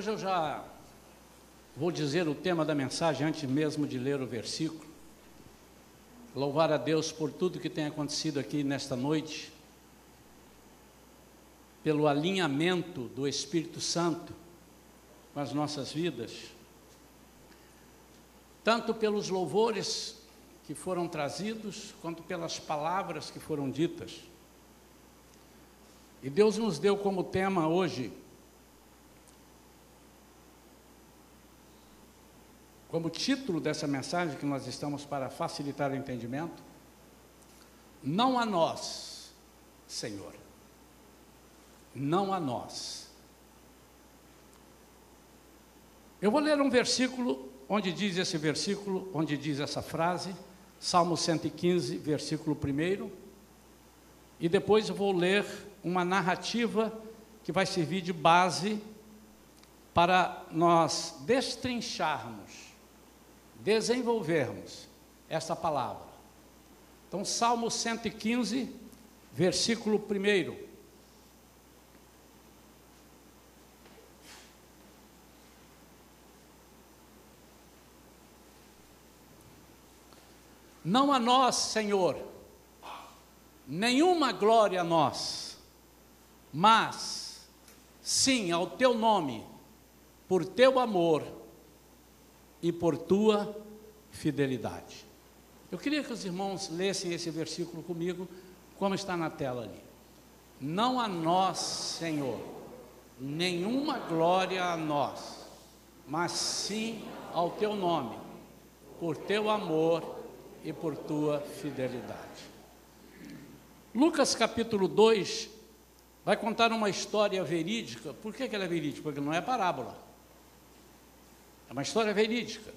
Hoje eu já vou dizer o tema da mensagem antes mesmo de ler o versículo. Louvar a Deus por tudo que tem acontecido aqui nesta noite, pelo alinhamento do Espírito Santo com as nossas vidas, tanto pelos louvores que foram trazidos, quanto pelas palavras que foram ditas. E Deus nos deu como tema hoje como título dessa mensagem que nós estamos para facilitar o entendimento, não a nós, Senhor, não a nós. Eu vou ler um versículo onde diz esse versículo, onde diz essa frase, Salmo 115, versículo 1, e depois eu vou ler uma narrativa que vai servir de base para nós destrincharmos desenvolvermos essa palavra. Então, Salmo 115, versículo 1. Não a nós, Senhor, nenhuma glória a nós, mas sim ao teu nome, por teu amor e por tua fidelidade. Eu queria que os irmãos lessem esse versículo comigo, como está na tela ali. Não a nós, Senhor, nenhuma glória a nós, mas sim ao teu nome, por teu amor e por tua fidelidade. Lucas capítulo 2 vai contar uma história verídica. Por que, ela é verídica? Porque não é parábola. É uma história verídica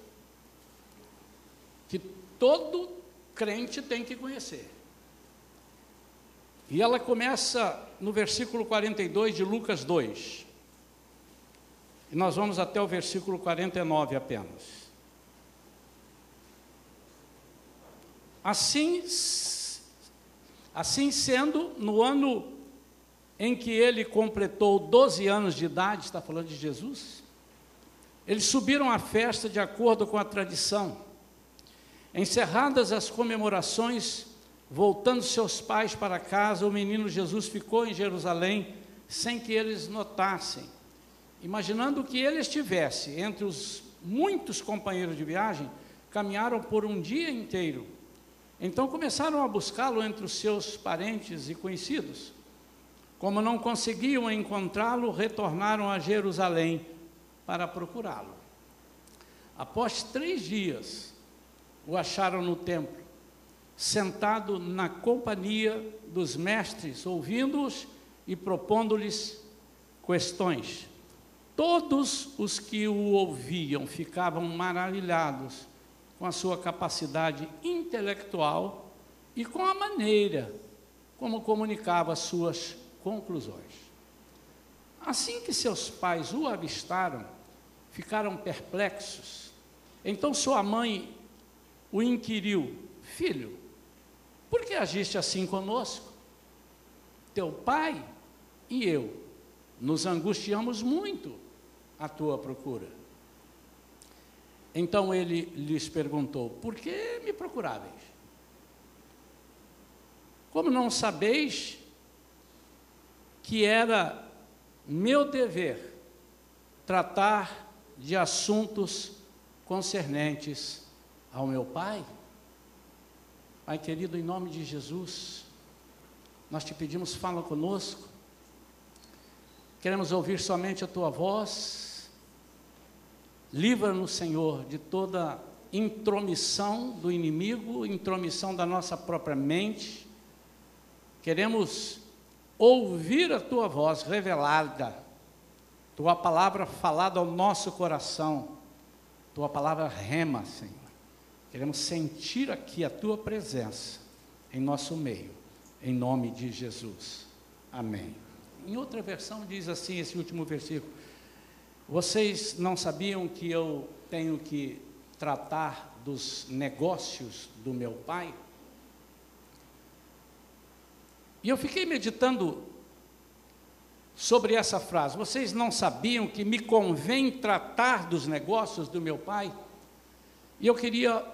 que todo crente tem que conhecer. E ela começa no versículo 42 de Lucas 2. E nós vamos até o versículo 49 apenas. Assim, assim sendo, no ano em que ele completou 12 anos de idade, está falando de Jesus, eles subiram à festa de acordo com a tradição. Encerradas as comemorações, voltando seus pais para casa, o menino Jesus ficou em Jerusalém sem que eles notassem. Imaginando que ele estivesse entre os muitos companheiros de viagem, caminharam por um dia inteiro. Então começaram a buscá-lo entre os seus parentes e conhecidos. Como não conseguiam encontrá-lo, retornaram a Jerusalém para procurá-lo. Após três dias, o acharam no templo, sentado na companhia dos mestres, ouvindo-os e propondo-lhes questões. Todos os que o ouviam ficavam maravilhados com a sua capacidade intelectual e com a maneira como comunicava suas conclusões. Assim que seus pais o avistaram, ficaram perplexos. Então sua mãe o inquiriu: Filho, por que agiste assim conosco? Teu pai e eu nos angustiamos muito à tua procura. Então ele lhes perguntou: Por que me procuráveis? Como não sabeis que era meu dever tratar de assuntos concernentes ao meu Pai. Pai querido, em nome de Jesus, nós te pedimos, fala conosco. Queremos ouvir somente a tua voz. Livra-nos, Senhor, de toda intromissão do inimigo, intromissão da nossa própria mente. Queremos ouvir a tua voz revelada tua palavra falada ao nosso coração, tua palavra rema, Senhor. Queremos sentir aqui a tua presença em nosso meio, em nome de Jesus. Amém. Em outra versão diz assim esse último versículo: Vocês não sabiam que eu tenho que tratar dos negócios do meu pai? E eu fiquei meditando sobre essa frase. Vocês não sabiam que me convém tratar dos negócios do meu pai? E eu queria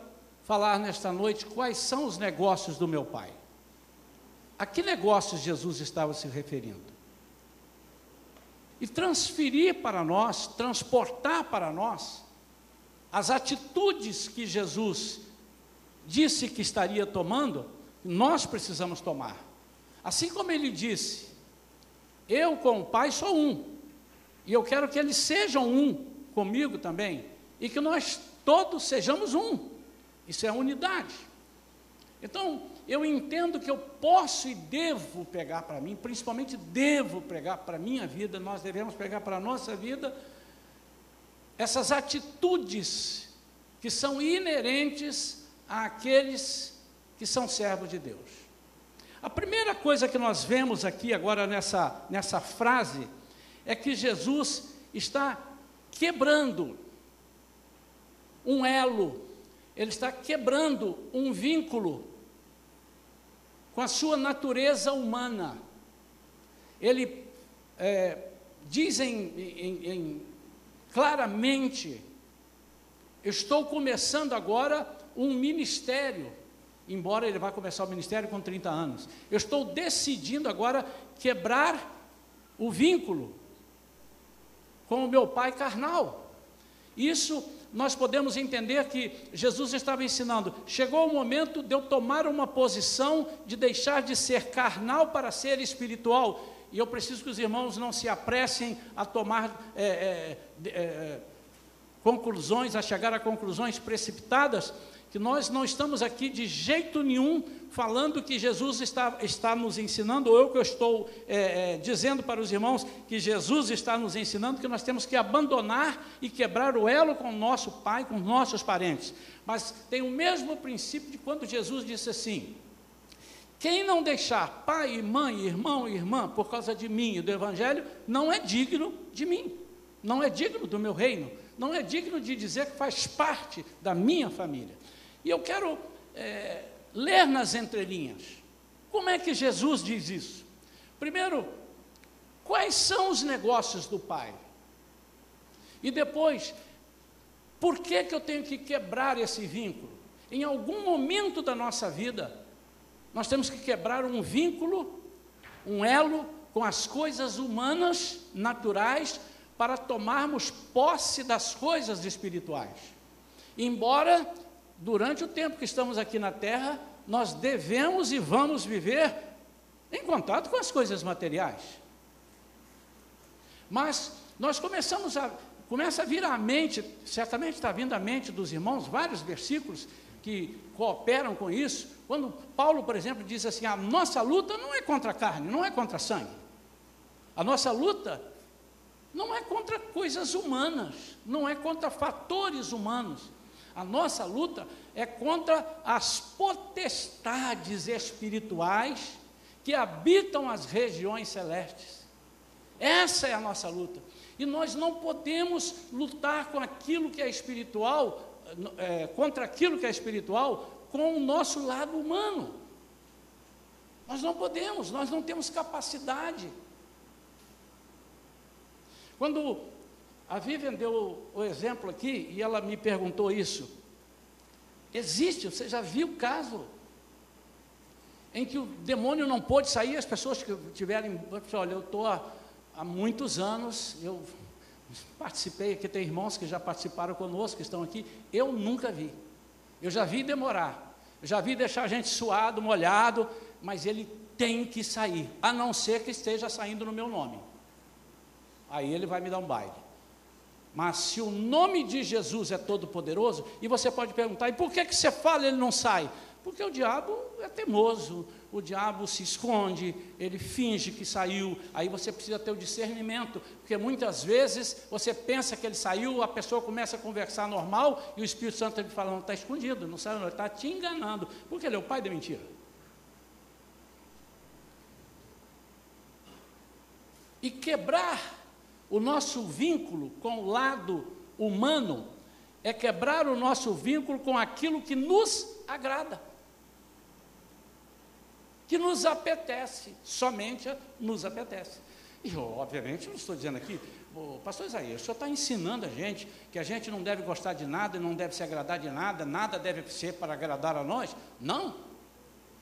falar nesta noite quais são os negócios do meu pai. A que negócios Jesus estava se referindo? E transferir para nós, transportar para nós, as atitudes que Jesus disse que estaria tomando, nós precisamos tomar. Assim como ele disse, eu com o Pai sou um, e eu quero que eles sejam um comigo também, e que nós todos sejamos um. Isso é unidade. Então, eu entendo que eu posso e devo pegar para mim, principalmente devo pegar para a minha vida, nós devemos pegar para a nossa vida, essas atitudes que são inerentes àqueles que são servos de Deus. A primeira coisa que nós vemos aqui agora nessa, nessa frase é que Jesus está quebrando um elo, ele está quebrando um vínculo com a sua natureza humana. Ele é, diz em, em, em, claramente: estou começando agora um ministério embora ele vá começar o ministério com 30 anos. Eu estou decidindo agora quebrar o vínculo com o meu pai carnal. Isso nós podemos entender que Jesus estava ensinando. Chegou o momento de eu tomar uma posição de deixar de ser carnal para ser espiritual. E eu preciso que os irmãos não se apressem a tomar é, é, é, conclusões, a chegar a conclusões precipitadas, que nós não estamos aqui de jeito nenhum falando que Jesus está, está nos ensinando, ou eu que eu estou é, é, dizendo para os irmãos que Jesus está nos ensinando que nós temos que abandonar e quebrar o elo com o nosso pai, com os nossos parentes. Mas tem o mesmo princípio de quando Jesus disse assim: quem não deixar pai, mãe, irmão e irmã por causa de mim e do Evangelho, não é digno de mim, não é digno do meu reino, não é digno de dizer que faz parte da minha família. E eu quero é, ler nas entrelinhas. Como é que Jesus diz isso? Primeiro, quais são os negócios do Pai? E depois, por que, que eu tenho que quebrar esse vínculo? Em algum momento da nossa vida, nós temos que quebrar um vínculo, um elo com as coisas humanas, naturais, para tomarmos posse das coisas espirituais. Embora durante o tempo que estamos aqui na terra, nós devemos e vamos viver em contato com as coisas materiais. Mas nós começamos a começa a vir à mente, certamente está vindo à mente dos irmãos vários versículos que cooperam com isso. Quando Paulo, por exemplo, diz assim: a nossa luta não é contra a carne, não é contra sangue. A nossa luta não é contra coisas humanas, não é contra fatores humanos. A nossa luta é contra as potestades espirituais que habitam as regiões celestes. Essa é a nossa luta. E nós não podemos lutar com aquilo que é espiritual, é, contra aquilo que é espiritual, com o nosso lado humano. Nós não podemos, nós não temos capacidade. Quando a Vivian deu o exemplo aqui e ela me perguntou isso. Existe, você já viu o caso em que o demônio não pôde sair, as pessoas que tiverem, olha, eu estou há, há muitos anos, eu participei aqui, tem irmãos que já participaram conosco, que estão aqui, eu nunca vi. Eu já vi demorar, eu já vi deixar a gente suado, molhado, mas ele tem que sair, a não ser que esteja saindo no meu nome. Aí ele vai me dar um baile. Mas se o nome de Jesus é todo poderoso, e você pode perguntar, e por que, que você fala e ele não sai? Porque o diabo é teimoso, o diabo se esconde, ele finge que saiu, aí você precisa ter o discernimento, porque muitas vezes você pensa que ele saiu, a pessoa começa a conversar normal, e o Espírito Santo ele fala, não, está escondido, não saiu, não, está te enganando, porque ele é o pai da mentira. E quebrar o nosso vínculo com o lado humano é quebrar o nosso vínculo com aquilo que nos agrada, que nos apetece, somente nos apetece. E eu, obviamente, não estou dizendo aqui, pastor Isaías, o senhor está ensinando a gente que a gente não deve gostar de nada e não deve se agradar de nada, nada deve ser para agradar a nós. Não.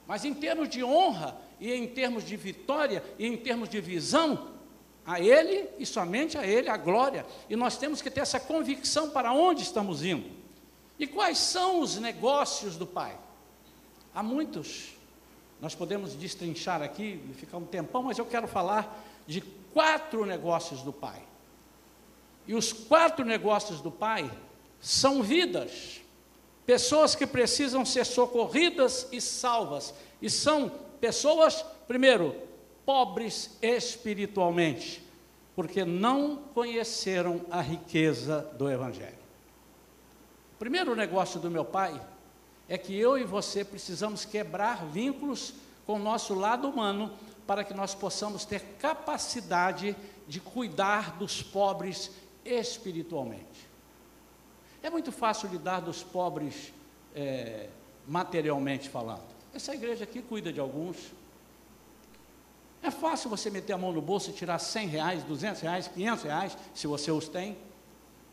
Mas em termos de honra, e em termos de vitória, e em termos de visão, a Ele e somente a Ele a glória. E nós temos que ter essa convicção para onde estamos indo. E quais são os negócios do Pai? Há muitos. Nós podemos destrinchar aqui e ficar um tempão, mas eu quero falar de quatro negócios do Pai. E os quatro negócios do Pai são vidas, pessoas que precisam ser socorridas e salvas, e são pessoas, primeiro, pobres espiritualmente, porque não conheceram a riqueza do Evangelho. O primeiro negócio do meu pai é que eu e você precisamos quebrar vínculos com o nosso lado humano para que nós possamos ter capacidade de cuidar dos pobres espiritualmente. É muito fácil lidar dos pobres é, materialmente falando. Essa igreja aqui cuida de alguns. É fácil você meter a mão no bolso e tirar 100 reais, 200 reais, 500 reais, se você os tem,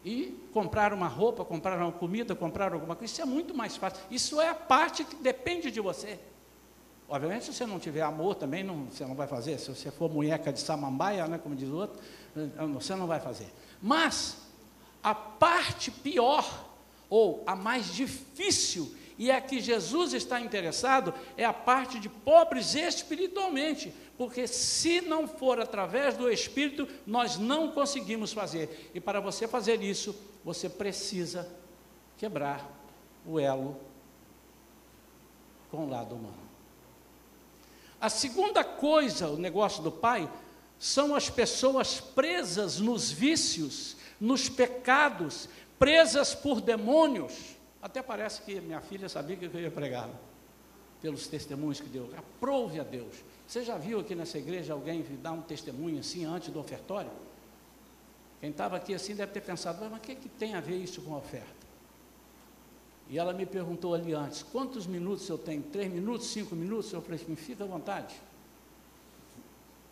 e comprar uma roupa, comprar uma comida, comprar alguma coisa. Isso é muito mais fácil. Isso é a parte que depende de você. Obviamente, se você não tiver amor também, não, você não vai fazer. Se você for munheca de samambaia, né, como diz o outro, você não vai fazer. Mas, a parte pior, ou a mais difícil, e a que Jesus está interessado, é a parte de pobres espiritualmente, porque se não for através do Espírito, nós não conseguimos fazer. E para você fazer isso, você precisa quebrar o elo com o lado humano. A segunda coisa, o negócio do pai, são as pessoas presas nos vícios, nos pecados, presas por demônios. Até parece que minha filha sabia que eu ia pregar, pelos testemunhos que deu. Aprove a Deus. Você já viu aqui nessa igreja alguém dar um testemunho assim antes do ofertório? Quem estava aqui assim deve ter pensado, mas o que, que tem a ver isso com a oferta? E ela me perguntou ali antes, quantos minutos eu tenho? Três minutos, cinco minutos? Eu falei, me fica à vontade.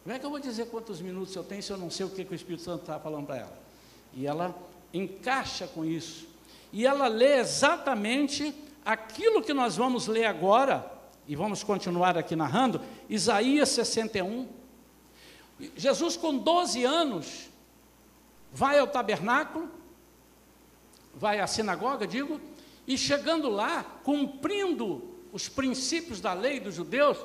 Como é que eu vou dizer quantos minutos eu tenho se eu não sei o que, que o Espírito Santo está falando para ela? E ela encaixa com isso. E ela lê exatamente aquilo que nós vamos ler agora, e vamos continuar aqui narrando, Isaías 61. Jesus, com 12 anos, vai ao tabernáculo, vai à sinagoga, digo, e chegando lá, cumprindo os princípios da lei dos judeus,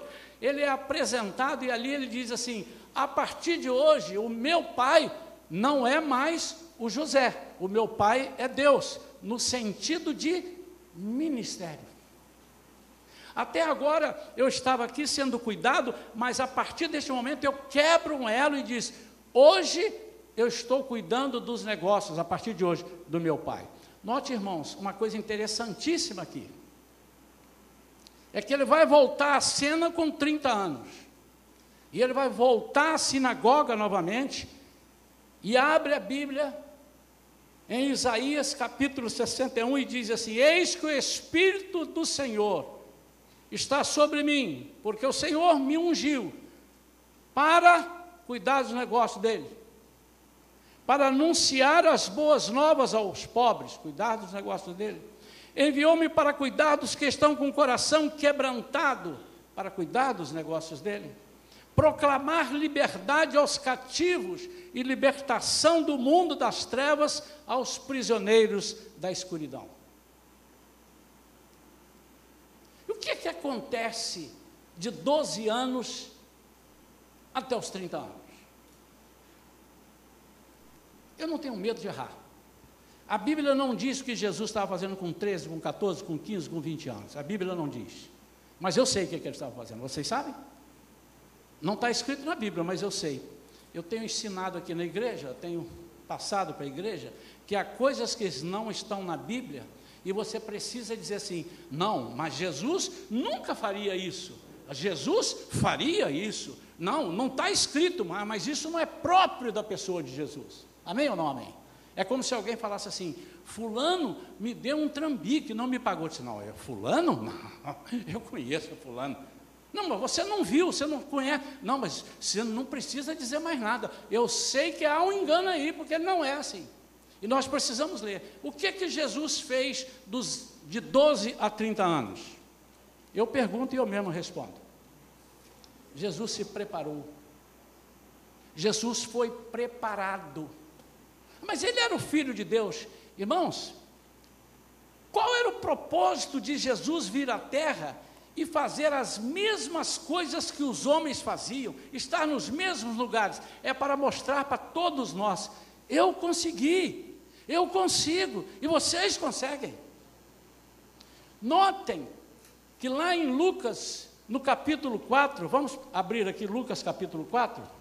ele é apresentado e ali ele diz assim: a partir de hoje, o meu pai não é mais o José, o meu pai é Deus, no sentido de ministério. Até agora eu estava aqui sendo cuidado, mas a partir deste momento eu quebro um elo e diz: hoje eu estou cuidando dos negócios, a partir de hoje, do meu pai. Note, irmãos, uma coisa interessantíssima aqui. É que ele vai voltar à cena com 30 anos. E ele vai voltar à sinagoga novamente. E abre a Bíblia em Isaías capítulo 61 e diz assim: Eis que o Espírito do Senhor está sobre mim, porque o Senhor me ungiu para cuidar dos negócios dele para anunciar as boas novas aos pobres, cuidar dos negócios dele. Enviou-me para cuidar dos que estão com o coração quebrantado, para cuidar dos negócios dele. Proclamar liberdade aos cativos e libertação do mundo das trevas aos prisioneiros da escuridão. E o que é que acontece de 12 anos até os 30 anos? Eu não tenho medo de errar. A Bíblia não diz o que Jesus estava fazendo com 13, com 14, com 15, com 20 anos. A Bíblia não diz. Mas eu sei o que, é que ele estava fazendo. Vocês sabem? Não está escrito na Bíblia, mas eu sei. Eu tenho ensinado aqui na igreja, tenho passado para a igreja, que há coisas que não estão na Bíblia e você precisa dizer assim: não, mas Jesus nunca faria isso. Jesus faria isso. Não, não está escrito, mas isso não é próprio da pessoa de Jesus. Amém ou não amém? É como se alguém falasse assim: Fulano me deu um trambique, não me pagou. Eu disse, não, é Fulano? Não, eu conheço Fulano. Não, mas você não viu, você não conhece. Não, mas você não precisa dizer mais nada. Eu sei que há um engano aí, porque não é assim. E nós precisamos ler. O que que Jesus fez dos, de 12 a 30 anos? Eu pergunto e eu mesmo respondo. Jesus se preparou. Jesus foi preparado. Mas ele era o filho de Deus. Irmãos, qual era o propósito de Jesus vir à terra e fazer as mesmas coisas que os homens faziam, estar nos mesmos lugares? É para mostrar para todos nós: eu consegui, eu consigo e vocês conseguem. Notem que lá em Lucas, no capítulo 4, vamos abrir aqui Lucas capítulo 4.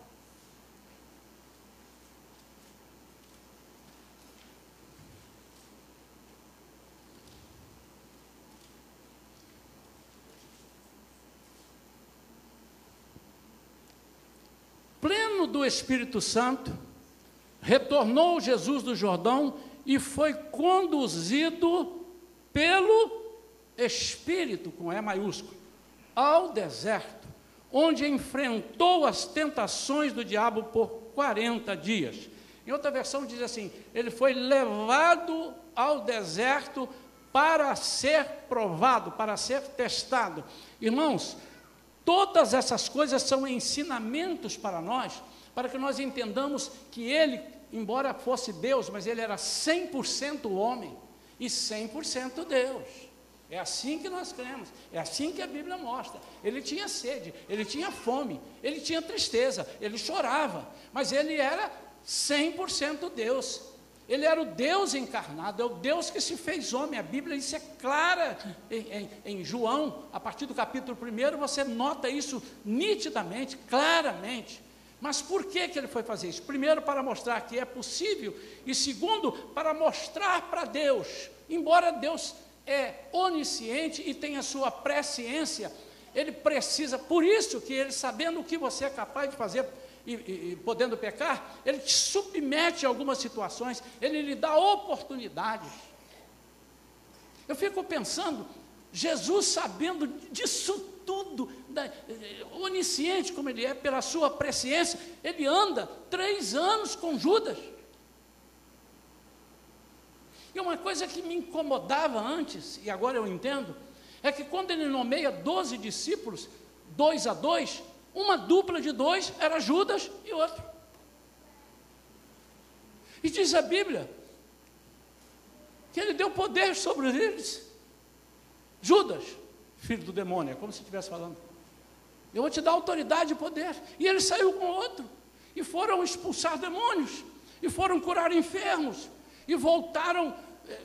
Do Espírito Santo, retornou Jesus do Jordão e foi conduzido pelo Espírito, com E maiúsculo, ao deserto, onde enfrentou as tentações do diabo por 40 dias. Em outra versão diz assim: ele foi levado ao deserto para ser provado, para ser testado. Irmãos, Todas essas coisas são ensinamentos para nós, para que nós entendamos que ele, embora fosse Deus, mas ele era 100% homem e 100% Deus. É assim que nós cremos, é assim que a Bíblia mostra. Ele tinha sede, ele tinha fome, ele tinha tristeza, ele chorava, mas ele era 100% Deus. Ele era o Deus encarnado, é o Deus que se fez homem. A Bíblia isso é clara em, em, em, João, a partir do capítulo 1, você nota isso nitidamente, claramente. Mas por que, que ele foi fazer isso? Primeiro, para mostrar que é possível, e segundo, para mostrar para Deus, embora Deus é onisciente e tem a sua presciência, ele precisa, por isso que ele, sabendo o que você é capaz de fazer e, e, e podendo pecar, ele te submete a algumas situações, ele lhe dá oportunidades. Eu fico pensando, Jesus sabendo disso tudo, da, eh, onisciente como ele é, pela sua presciência, ele anda três anos com Judas. E uma coisa que me incomodava antes, e agora eu entendo, é que quando ele nomeia doze discípulos, dois a dois, uma dupla de dois era Judas e outro. E diz a Bíblia que ele deu poder sobre eles. Judas, filho do demônio, é como se estivesse falando. Eu vou te dar autoridade e poder. E ele saiu com outro. E foram expulsar demônios. E foram curar enfermos. E voltaram eh,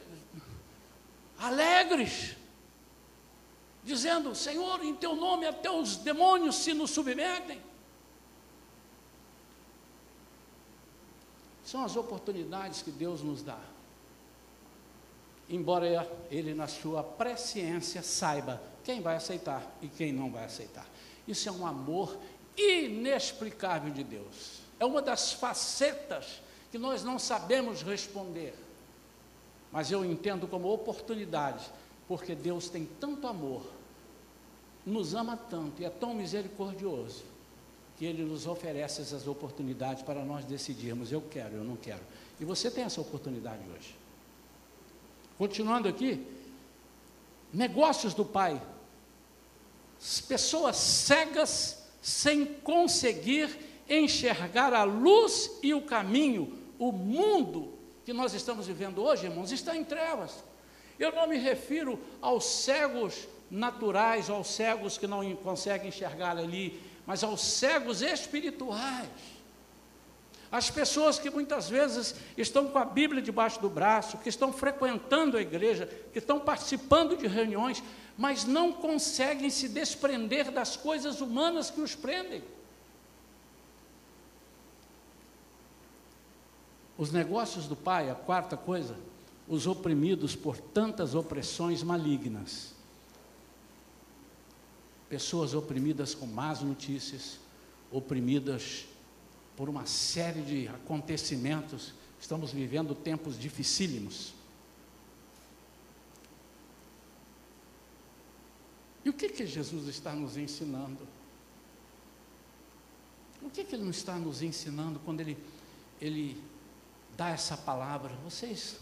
alegres dizendo: Senhor, em teu nome até os demônios se nos submetem. São as oportunidades que Deus nos dá. Embora Ele, na sua presciência, saiba quem vai aceitar e quem não vai aceitar. Isso é um amor inexplicável de Deus. É uma das facetas que nós não sabemos responder. Mas eu entendo como oportunidade porque Deus tem tanto amor, nos ama tanto e é tão misericordioso, que Ele nos oferece essas oportunidades para nós decidirmos: eu quero, eu não quero. E você tem essa oportunidade hoje. Continuando aqui, negócios do Pai, pessoas cegas sem conseguir enxergar a luz e o caminho, o mundo que nós estamos vivendo hoje, irmãos, está em trevas. Eu não me refiro aos cegos naturais, aos cegos que não conseguem enxergar ali, mas aos cegos espirituais. As pessoas que muitas vezes estão com a Bíblia debaixo do braço, que estão frequentando a igreja, que estão participando de reuniões, mas não conseguem se desprender das coisas humanas que os prendem. Os negócios do Pai, a quarta coisa, os oprimidos por tantas opressões malignas. Pessoas oprimidas com más notícias, oprimidas por uma série de acontecimentos. Estamos vivendo tempos dificílimos. E o que, que Jesus está nos ensinando? O que, que ele não está nos ensinando quando ele, ele dá essa palavra? Vocês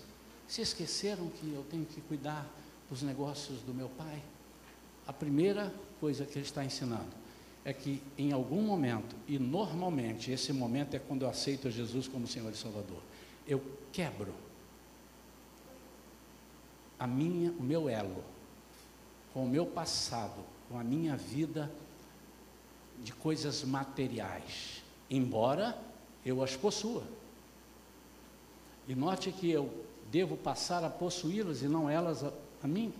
se esqueceram que eu tenho que cuidar dos negócios do meu pai? A primeira coisa que ele está ensinando é que em algum momento, e normalmente esse momento é quando eu aceito Jesus como Senhor e Salvador, eu quebro a minha, o meu elo com o meu passado, com a minha vida de coisas materiais, embora eu as possua. E note que eu devo passar a possuí-las e não elas a, a mim.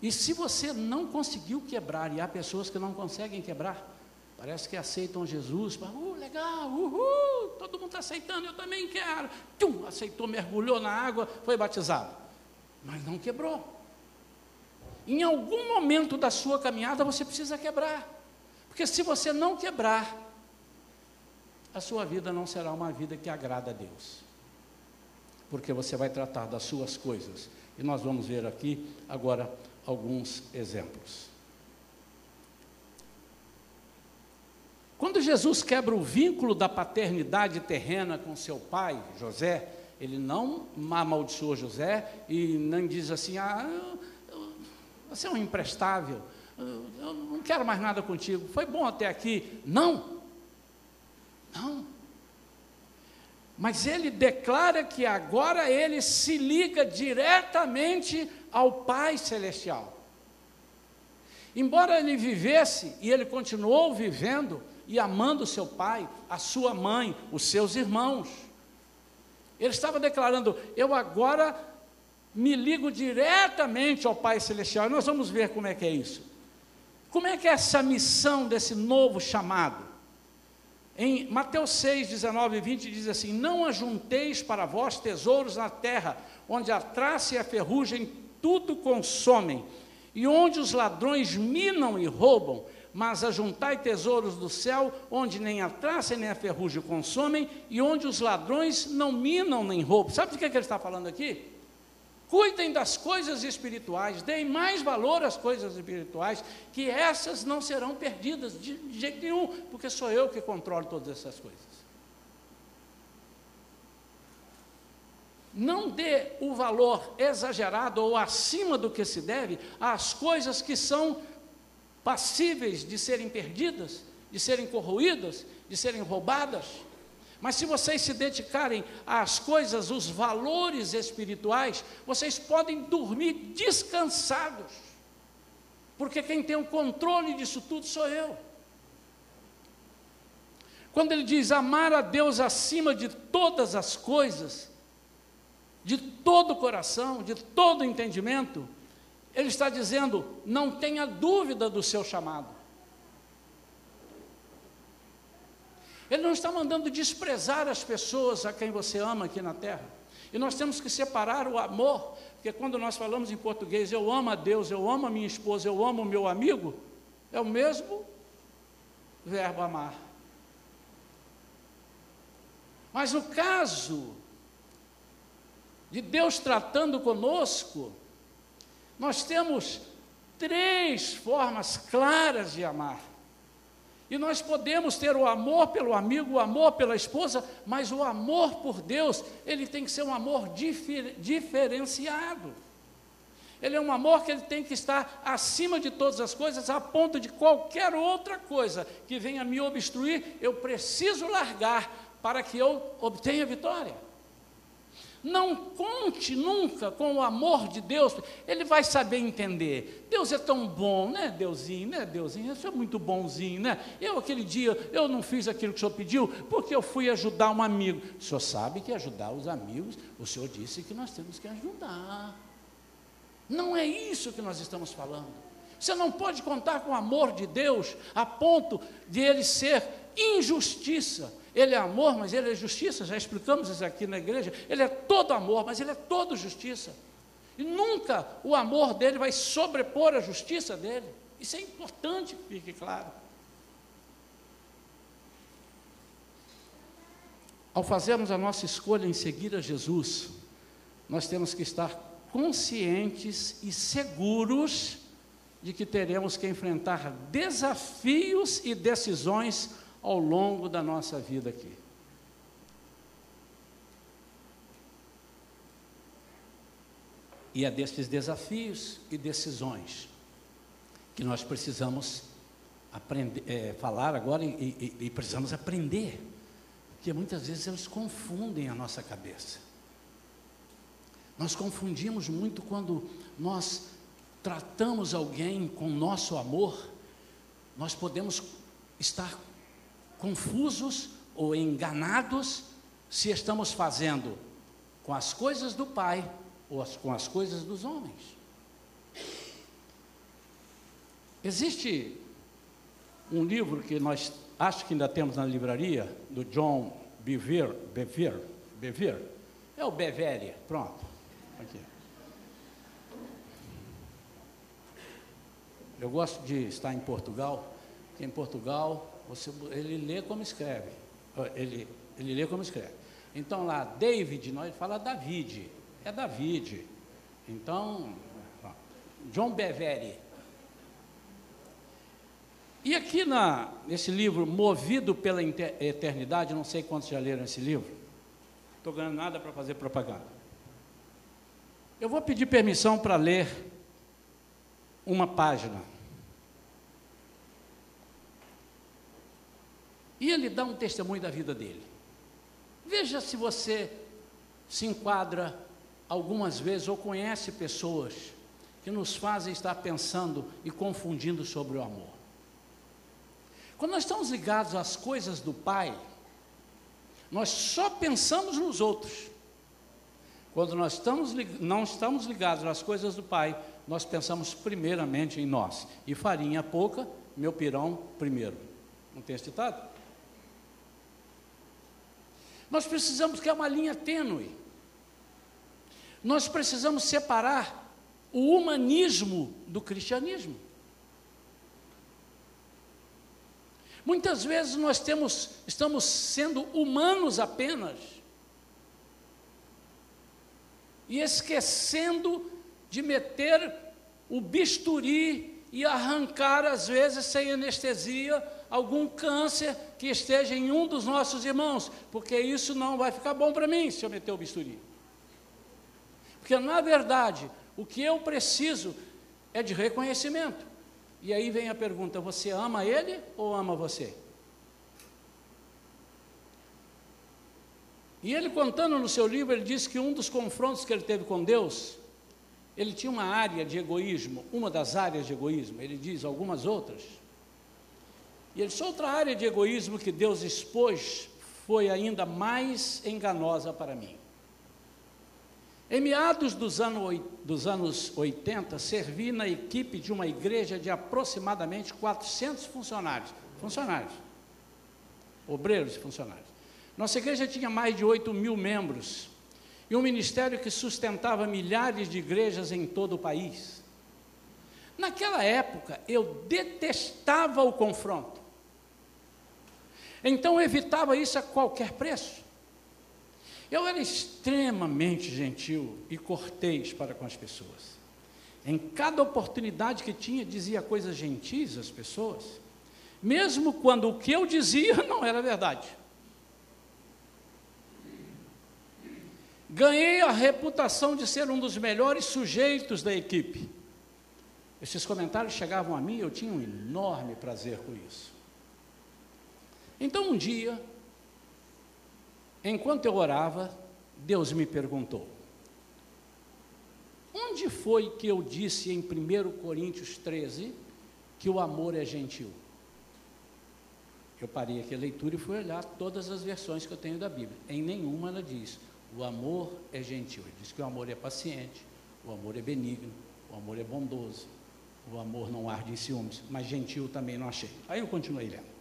E se você não conseguiu quebrar, e há pessoas que não conseguem quebrar, parece que aceitam Jesus, uh, legal, uhul, todo mundo está aceitando, eu também quero. Tum, aceitou, mergulhou na água, foi batizado. Mas não quebrou. Em algum momento da sua caminhada você precisa quebrar. Porque se você não quebrar, a sua vida não será uma vida que agrada a Deus. Porque você vai tratar das suas coisas. E nós vamos ver aqui agora alguns exemplos. Quando Jesus quebra o vínculo da paternidade terrena com seu pai, José, ele não amaldiçoou José e nem diz assim: ah, você é um imprestável, eu não quero mais nada contigo, foi bom até aqui. Não, não. Mas ele declara que agora ele se liga diretamente ao Pai Celestial. Embora ele vivesse, e ele continuou vivendo e amando seu pai, a sua mãe, os seus irmãos. Ele estava declarando: Eu agora me ligo diretamente ao Pai Celestial. Nós vamos ver como é que é isso. Como é que é essa missão desse novo chamado? Em Mateus 6, 19 e 20 diz assim: Não ajunteis para vós tesouros na terra, onde a traça e a ferrugem tudo consomem, e onde os ladrões minam e roubam, mas ajuntai tesouros do céu, onde nem a traça nem a ferrugem consomem, e onde os ladrões não minam nem roubam. Sabe de que, é que ele está falando aqui? Cuidem das coisas espirituais, deem mais valor às coisas espirituais, que essas não serão perdidas de jeito nenhum, porque sou eu que controlo todas essas coisas. Não dê o valor exagerado ou acima do que se deve às coisas que são passíveis de serem perdidas, de serem corroídas, de serem roubadas. Mas se vocês se dedicarem às coisas, os valores espirituais, vocês podem dormir descansados. Porque quem tem o controle disso tudo sou eu. Quando ele diz amar a Deus acima de todas as coisas, de todo o coração, de todo o entendimento, ele está dizendo: não tenha dúvida do seu chamado. Ele não está mandando desprezar as pessoas a quem você ama aqui na terra. E nós temos que separar o amor, porque quando nós falamos em português, eu amo a Deus, eu amo a minha esposa, eu amo o meu amigo, é o mesmo verbo amar. Mas no caso de Deus tratando conosco, nós temos três formas claras de amar. E nós podemos ter o amor pelo amigo, o amor pela esposa, mas o amor por Deus, ele tem que ser um amor difer diferenciado. Ele é um amor que ele tem que estar acima de todas as coisas, a ponto de qualquer outra coisa que venha me obstruir, eu preciso largar para que eu obtenha vitória. Não conte nunca com o amor de Deus, ele vai saber entender. Deus é tão bom, né, Deusinho, né, Deusinho? Isso é muito bonzinho, né? Eu, aquele dia, eu não fiz aquilo que o senhor pediu, porque eu fui ajudar um amigo. O senhor sabe que ajudar os amigos, o senhor disse que nós temos que ajudar. Não é isso que nós estamos falando. Você não pode contar com o amor de Deus a ponto de ele ser injustiça ele é amor, mas ele é justiça, já explicamos isso aqui na igreja. Ele é todo amor, mas ele é todo justiça. E nunca o amor dele vai sobrepor a justiça dele. Isso é importante que fique claro. Ao fazermos a nossa escolha em seguir a Jesus, nós temos que estar conscientes e seguros de que teremos que enfrentar desafios e decisões ao longo da nossa vida aqui. E é desses desafios e decisões que nós precisamos aprender, é, falar agora e, e, e precisamos aprender, porque muitas vezes eles confundem a nossa cabeça. Nós confundimos muito quando nós tratamos alguém com nosso amor, nós podemos estar confusos ou enganados se estamos fazendo com as coisas do Pai ou com as coisas dos homens. Existe um livro que nós acho que ainda temos na livraria, do John Bevere, Bevere, Bevere, é o Bevere, pronto, aqui. Eu gosto de estar em Portugal, porque em Portugal você, ele lê como escreve. Ele, ele lê como escreve. Então lá, David, nós fala David, é David. Então, John Bevere. E aqui na, nesse livro, Movido pela Eternidade, não sei quantos já leram esse livro, estou ganhando nada para fazer propaganda. Eu vou pedir permissão para ler uma página. E ele dá um testemunho da vida dele. Veja se você se enquadra algumas vezes ou conhece pessoas que nos fazem estar pensando e confundindo sobre o amor. Quando nós estamos ligados às coisas do Pai, nós só pensamos nos outros. Quando nós estamos, não estamos ligados às coisas do Pai, nós pensamos primeiramente em nós. E farinha pouca, meu pirão primeiro. Não tem esse ditado? Nós precisamos que é uma linha tênue. Nós precisamos separar o humanismo do cristianismo. Muitas vezes nós temos, estamos sendo humanos apenas e esquecendo de meter o bisturi e arrancar, às vezes, sem anestesia, algum câncer que esteja em um dos nossos irmãos, porque isso não vai ficar bom para mim se eu meter o bisturi. Porque, na verdade, o que eu preciso é de reconhecimento. E aí vem a pergunta: você ama ele ou ama você? E ele contando no seu livro, ele diz que um dos confrontos que ele teve com Deus, ele tinha uma área de egoísmo, uma das áreas de egoísmo, ele diz algumas outras. E ele disse, outra área de egoísmo que Deus expôs foi ainda mais enganosa para mim. Em meados dos, dos anos 80, servi na equipe de uma igreja de aproximadamente 400 funcionários, funcionários, obreiros e funcionários. Nossa igreja tinha mais de 8 mil membros e um ministério que sustentava milhares de igrejas em todo o país. Naquela época, eu detestava o confronto. Então, eu evitava isso a qualquer preço. Eu era extremamente gentil e cortês para com as pessoas. Em cada oportunidade que tinha, dizia coisas gentis às pessoas, mesmo quando o que eu dizia não era verdade. Ganhei a reputação de ser um dos melhores sujeitos da equipe. Esses comentários chegavam a mim e eu tinha um enorme prazer com isso. Então um dia, enquanto eu orava, Deus me perguntou: Onde foi que eu disse em 1 Coríntios 13 que o amor é gentil? Eu parei aqui a leitura e fui olhar todas as versões que eu tenho da Bíblia. Em nenhuma ela diz: o amor é gentil. Ele diz que o amor é paciente, o amor é benigno, o amor é bondoso, o amor não arde em ciúmes, mas gentil também não achei. Aí eu continuei lendo.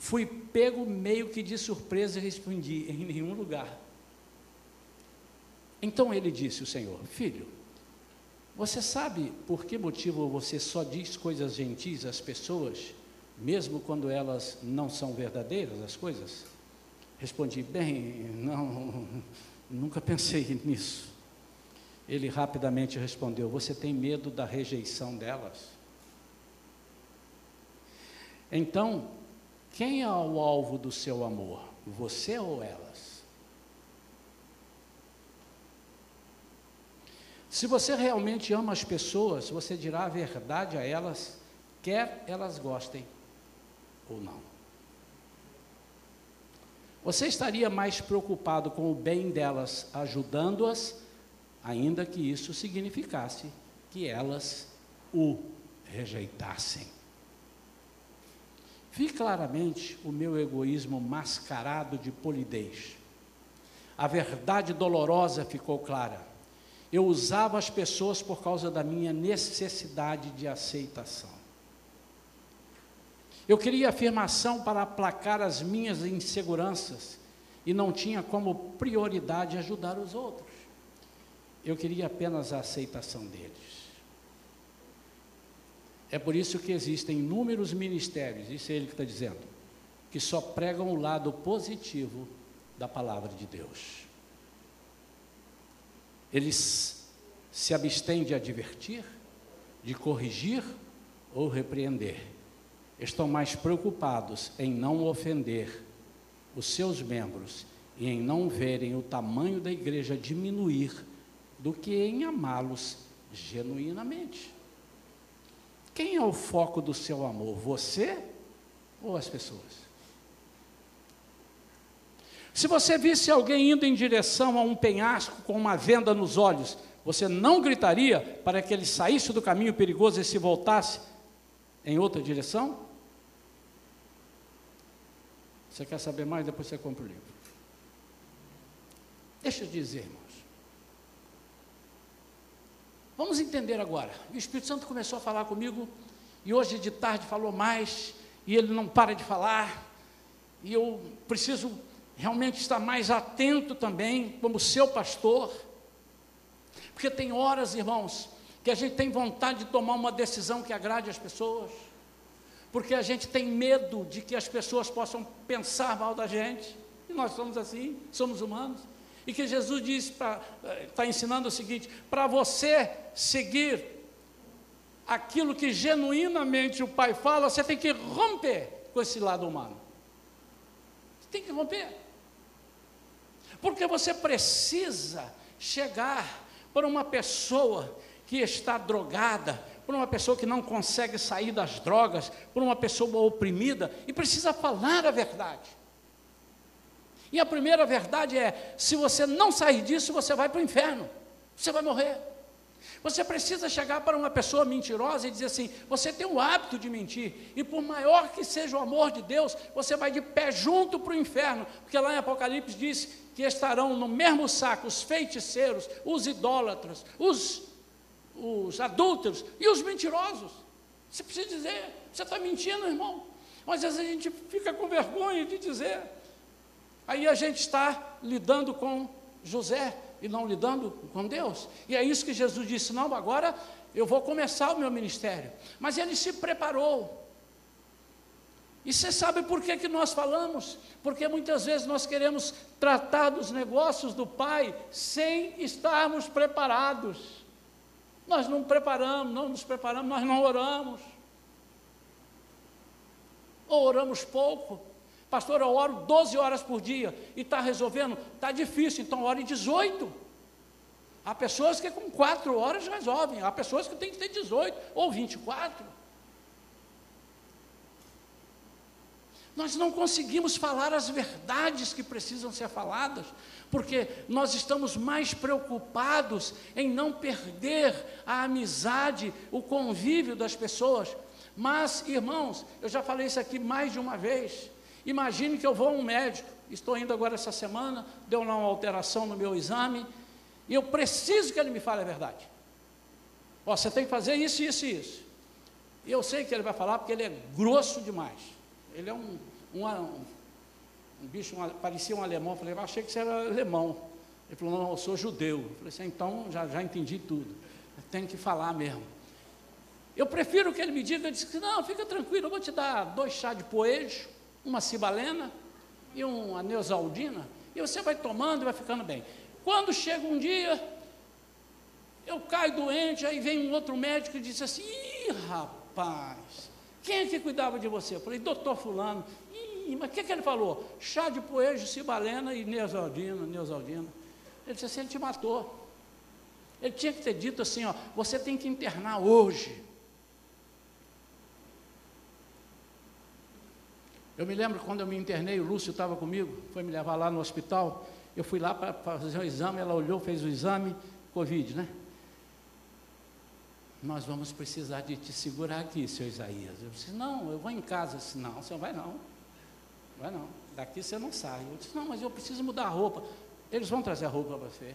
Fui pego meio que de surpresa e respondi: em nenhum lugar. Então ele disse: O Senhor, filho, você sabe por que motivo você só diz coisas gentis às pessoas, mesmo quando elas não são verdadeiras, as coisas? Respondi: Bem, não, Nunca pensei nisso. Ele rapidamente respondeu: Você tem medo da rejeição delas? Então, quem é o alvo do seu amor? Você ou elas? Se você realmente ama as pessoas, você dirá a verdade a elas, quer elas gostem ou não. Você estaria mais preocupado com o bem delas, ajudando-as, ainda que isso significasse que elas o rejeitassem. Vi claramente o meu egoísmo mascarado de polidez. A verdade dolorosa ficou clara. Eu usava as pessoas por causa da minha necessidade de aceitação. Eu queria afirmação para aplacar as minhas inseguranças e não tinha como prioridade ajudar os outros. Eu queria apenas a aceitação deles. É por isso que existem inúmeros ministérios, isso é ele que está dizendo, que só pregam o lado positivo da palavra de Deus. Eles se abstêm de advertir, de corrigir ou repreender estão mais preocupados em não ofender os seus membros e em não verem o tamanho da igreja diminuir do que em amá-los genuinamente. Quem é o foco do seu amor? Você ou as pessoas? Se você visse alguém indo em direção a um penhasco com uma venda nos olhos, você não gritaria para que ele saísse do caminho perigoso e se voltasse em outra direção? Você quer saber mais? Depois você compra o livro. Deixa eu dizer, irmãos. Vamos entender agora. O Espírito Santo começou a falar comigo e hoje de tarde falou mais e ele não para de falar. E eu preciso realmente estar mais atento também, como seu pastor. Porque tem horas, irmãos, que a gente tem vontade de tomar uma decisão que agrade as pessoas porque a gente tem medo de que as pessoas possam pensar mal da gente, e nós somos assim, somos humanos. E que Jesus diz, está ensinando o seguinte: para você seguir aquilo que genuinamente o Pai fala, você tem que romper com esse lado humano. Você tem que romper. Porque você precisa chegar para uma pessoa que está drogada, por uma pessoa que não consegue sair das drogas, por uma pessoa oprimida, e precisa falar a verdade. E a primeira verdade é: se você não sair disso, você vai para o inferno, você vai morrer. Você precisa chegar para uma pessoa mentirosa e dizer assim: você tem o hábito de mentir, e por maior que seja o amor de Deus, você vai de pé junto para o inferno, porque lá em Apocalipse diz que estarão no mesmo saco os feiticeiros, os idólatras, os os adúlteros e os mentirosos. Você precisa dizer, você está mentindo, irmão. Às vezes a gente fica com vergonha de dizer. Aí a gente está lidando com José e não lidando com Deus. E é isso que Jesus disse: não, agora eu vou começar o meu ministério. Mas ele se preparou. E você sabe por que, que nós falamos? Porque muitas vezes nós queremos tratar dos negócios do Pai sem estarmos preparados. Nós não preparamos, não nos preparamos, nós não oramos. Ou oramos pouco. Pastor, eu oro 12 horas por dia e está resolvendo? Está difícil, então ore 18. Há pessoas que com 4 horas resolvem, há pessoas que têm que ter 18 ou 24. Nós não conseguimos falar as verdades que precisam ser faladas, porque nós estamos mais preocupados em não perder a amizade, o convívio das pessoas. Mas, irmãos, eu já falei isso aqui mais de uma vez. Imagine que eu vou a um médico, estou indo agora essa semana, deu lá uma alteração no meu exame, e eu preciso que ele me fale a verdade. Ó, você tem que fazer isso, isso e isso. E eu sei que ele vai falar porque ele é grosso demais. Ele é um, um, um, um bicho, um, parecia um alemão. Eu falei, eu achei que você era alemão. Ele falou, não, eu sou judeu. Eu falei assim, então já, já entendi tudo. Tem que falar mesmo. Eu prefiro que ele me diga, disse, não, fica tranquilo, eu vou te dar dois chá de poejo, uma cibalena e uma neosaldina, e você vai tomando e vai ficando bem. Quando chega um dia Eu caio doente, aí vem um outro médico e diz assim: Ih, rapaz, quem é que cuidava de você? Eu falei: Doutor Fulano. Ih, mas o que, que ele falou? Chá de poejo, cibalena e neosaldina, neosaldina. Ele disse assim: Ele te matou. Ele tinha que ter dito assim: ó, Você tem que internar hoje. Eu me lembro quando eu me internei, o Lúcio estava comigo, foi me levar lá no hospital. Eu fui lá para fazer um exame, ela olhou, fez o exame, Covid, né? Nós vamos precisar de te segurar aqui, seu Isaías. Eu disse, não, eu vou em casa. Eu disse, não, você vai não. Vai não. Daqui você não sai. Eu disse, não, mas eu preciso mudar a roupa. Eles vão trazer a roupa para você.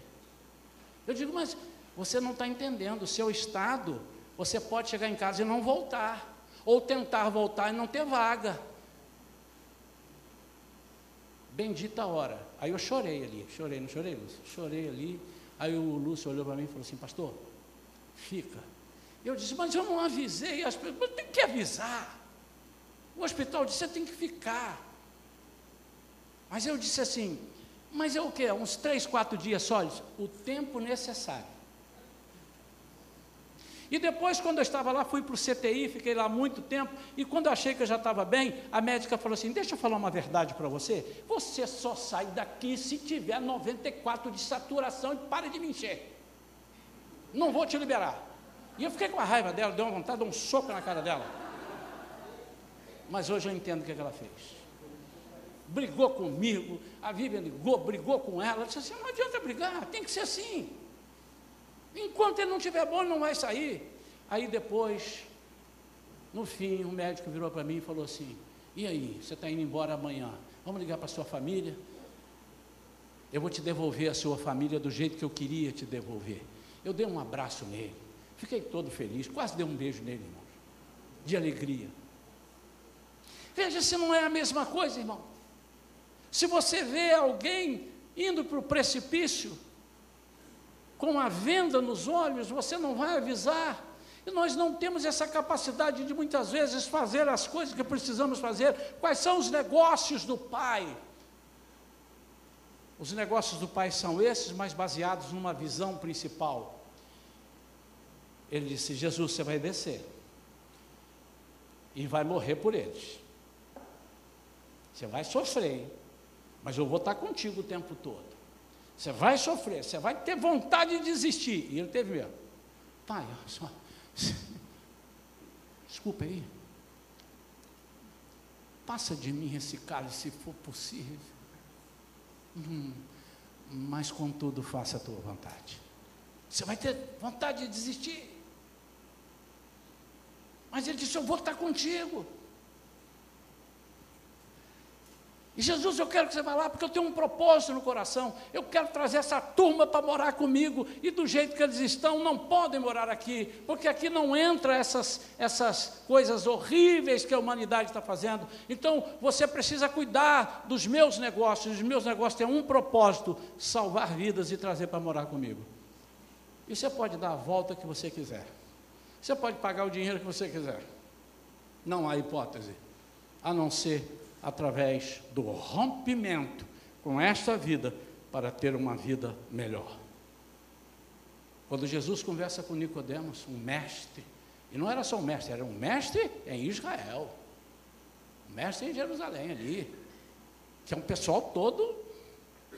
Eu digo, mas você não está entendendo. O seu estado, você pode chegar em casa e não voltar. Ou tentar voltar e não ter vaga. Bendita hora. Aí eu chorei ali, chorei, não chorei, Lúcio? Chorei ali. Aí o Lúcio olhou para mim e falou assim: Pastor, fica. Eu disse: Mas eu não avisei as pessoas. Tem que avisar. O hospital disse: Você tem que ficar. Mas eu disse assim: Mas é o quê? Uns três, quatro dias só? O tempo necessário. E depois, quando eu estava lá, fui para o CTI, fiquei lá muito tempo, e quando eu achei que eu já estava bem, a médica falou assim: Deixa eu falar uma verdade para você. Você só sai daqui se tiver 94 de saturação e para de me encher. Não vou te liberar. E eu fiquei com a raiva dela, deu uma vontade de dar um soco na cara dela. Mas hoje eu entendo o que, ela fez. Brigou comigo, a Vivian ligou, brigou com ela, disse assim: não adianta brigar, tem que ser assim. Enquanto ele não estiver bom, ele não vai sair. Aí depois, no fim, o médico virou para mim e falou assim: E aí, você está indo embora amanhã? Vamos ligar para sua família? Eu vou te devolver a sua família do jeito que eu queria te devolver. Eu dei um abraço nele, fiquei todo feliz, quase dei um beijo nele, irmão, de alegria. Veja se não é a mesma coisa, irmão. Se você vê alguém indo para o precipício, com a venda nos olhos, você não vai avisar. E nós não temos essa capacidade de muitas vezes fazer as coisas que precisamos fazer. Quais são os negócios do Pai? Os negócios do Pai são esses, mas baseados numa visão principal. Ele disse: Jesus, você vai descer e vai morrer por eles. Você vai sofrer, mas eu vou estar contigo o tempo todo. Você vai sofrer, você vai ter vontade de desistir. E ele teve mesmo. Pai, só. Desculpa aí. Passa de mim esse cálice se for possível. Hum, mas contudo, faça a tua vontade. Você vai ter vontade de desistir. Mas ele disse: Eu vou estar contigo. E Jesus, eu quero que você vá lá porque eu tenho um propósito no coração. Eu quero trazer essa turma para morar comigo. E do jeito que eles estão, não podem morar aqui, porque aqui não entra essas, essas coisas horríveis que a humanidade está fazendo. Então você precisa cuidar dos meus negócios. Os meus negócios têm um propósito: salvar vidas e trazer para morar comigo. E você pode dar a volta que você quiser. Você pode pagar o dinheiro que você quiser. Não há hipótese, a não ser através do rompimento com esta vida para ter uma vida melhor. Quando Jesus conversa com Nicodemos, um mestre, e não era só um mestre, era um mestre em Israel, um mestre em Jerusalém ali, que é um pessoal todo,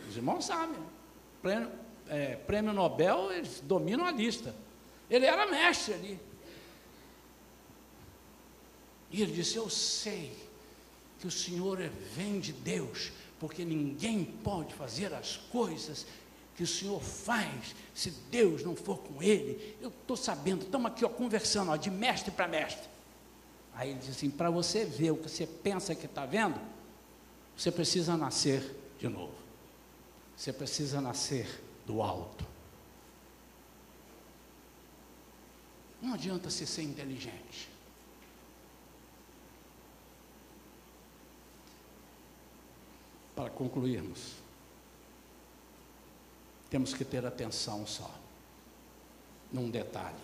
os irmãos sabem, prêmio, é, prêmio Nobel, eles dominam a lista. Ele era mestre ali. E ele disse: Eu sei que o Senhor é, vem de Deus, porque ninguém pode fazer as coisas que o Senhor faz se Deus não for com ele. Eu estou sabendo, estamos aqui ó, conversando ó, de mestre para mestre. Aí ele diz assim: para você ver o que você pensa que está vendo, você precisa nascer de novo. Você precisa nascer do alto. Não adianta se ser inteligente. Para concluirmos, temos que ter atenção só, num detalhe: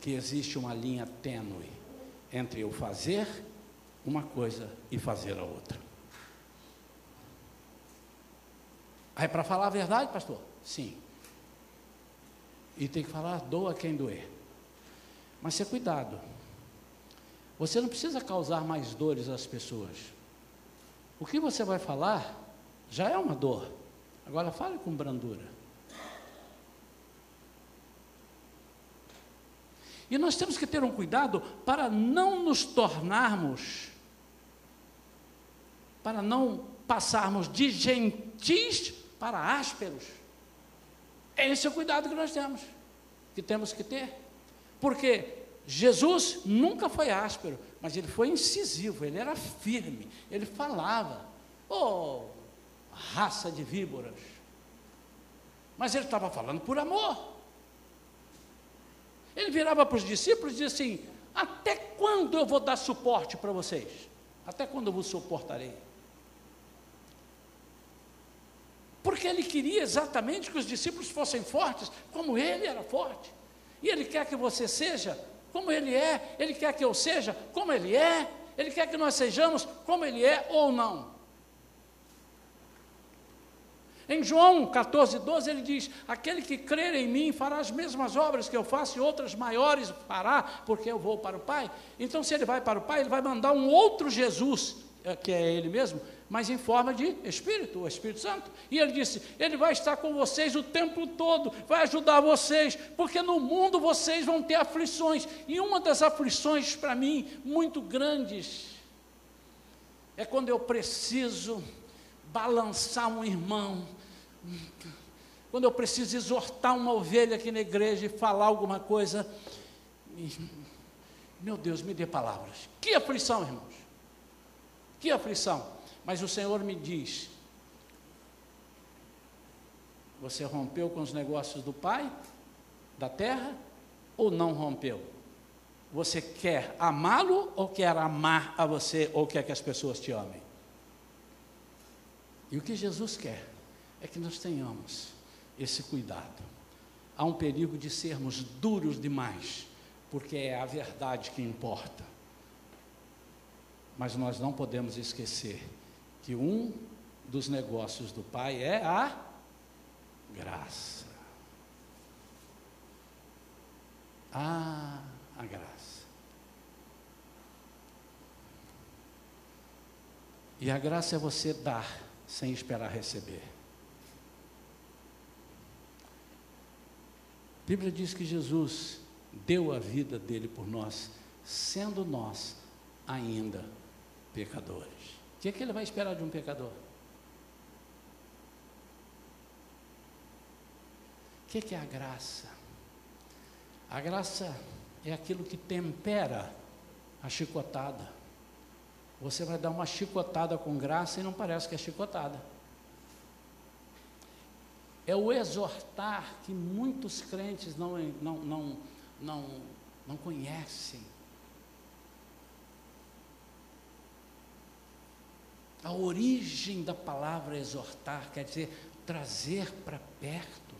que existe uma linha tênue entre eu fazer uma coisa e fazer a outra. Aí, para falar a verdade, pastor? Sim. E tem que falar, doa quem doer. Mas ser cuidado. Você não precisa causar mais dores às pessoas. O que você vai falar já é uma dor. Agora fale com brandura. E nós temos que ter um cuidado para não nos tornarmos, para não passarmos de gentis para ásperos. Esse é o cuidado que nós temos, que temos que ter. Porque Jesus nunca foi áspero, mas ele foi incisivo, ele era firme, ele falava, oh, raça de víboras. Mas ele estava falando por amor. Ele virava para os discípulos e dizia assim: Até quando eu vou dar suporte para vocês? Até quando eu vos suportarei? Porque ele queria exatamente que os discípulos fossem fortes, como ele era forte. E ele quer que você seja como ele é, ele quer que eu seja como ele é, ele quer que nós sejamos como ele é ou não. Em João 14, 12, ele diz: Aquele que crer em mim fará as mesmas obras que eu faço e outras maiores fará, porque eu vou para o Pai. Então, se ele vai para o Pai, ele vai mandar um outro Jesus, eh, que é ele mesmo, mas em forma de Espírito, o Espírito Santo. E ele disse: Ele vai estar com vocês o tempo todo, vai ajudar vocês, porque no mundo vocês vão ter aflições. E uma das aflições, para mim, muito grandes, é quando eu preciso balançar um irmão, quando eu preciso exortar uma ovelha aqui na igreja e falar alguma coisa, meu Deus, me dê palavras. Que aflição, irmãos. Que aflição. Mas o Senhor me diz: Você rompeu com os negócios do Pai, da terra, ou não rompeu? Você quer amá-lo ou quer amar a você ou quer que as pessoas te amem? E o que Jesus quer é que nós tenhamos esse cuidado. Há um perigo de sermos duros demais, porque é a verdade que importa. Mas nós não podemos esquecer que um dos negócios do Pai é a graça. Ah, a graça. E a graça é você dar sem esperar receber. A Bíblia diz que Jesus deu a vida dele por nós, sendo nós ainda pecadores. O que, é que ele vai esperar de um pecador? O que, é que é a graça? A graça é aquilo que tempera a chicotada. Você vai dar uma chicotada com graça e não parece que é chicotada. É o exortar que muitos crentes não, não, não, não, não conhecem. A origem da palavra exortar quer dizer trazer para perto.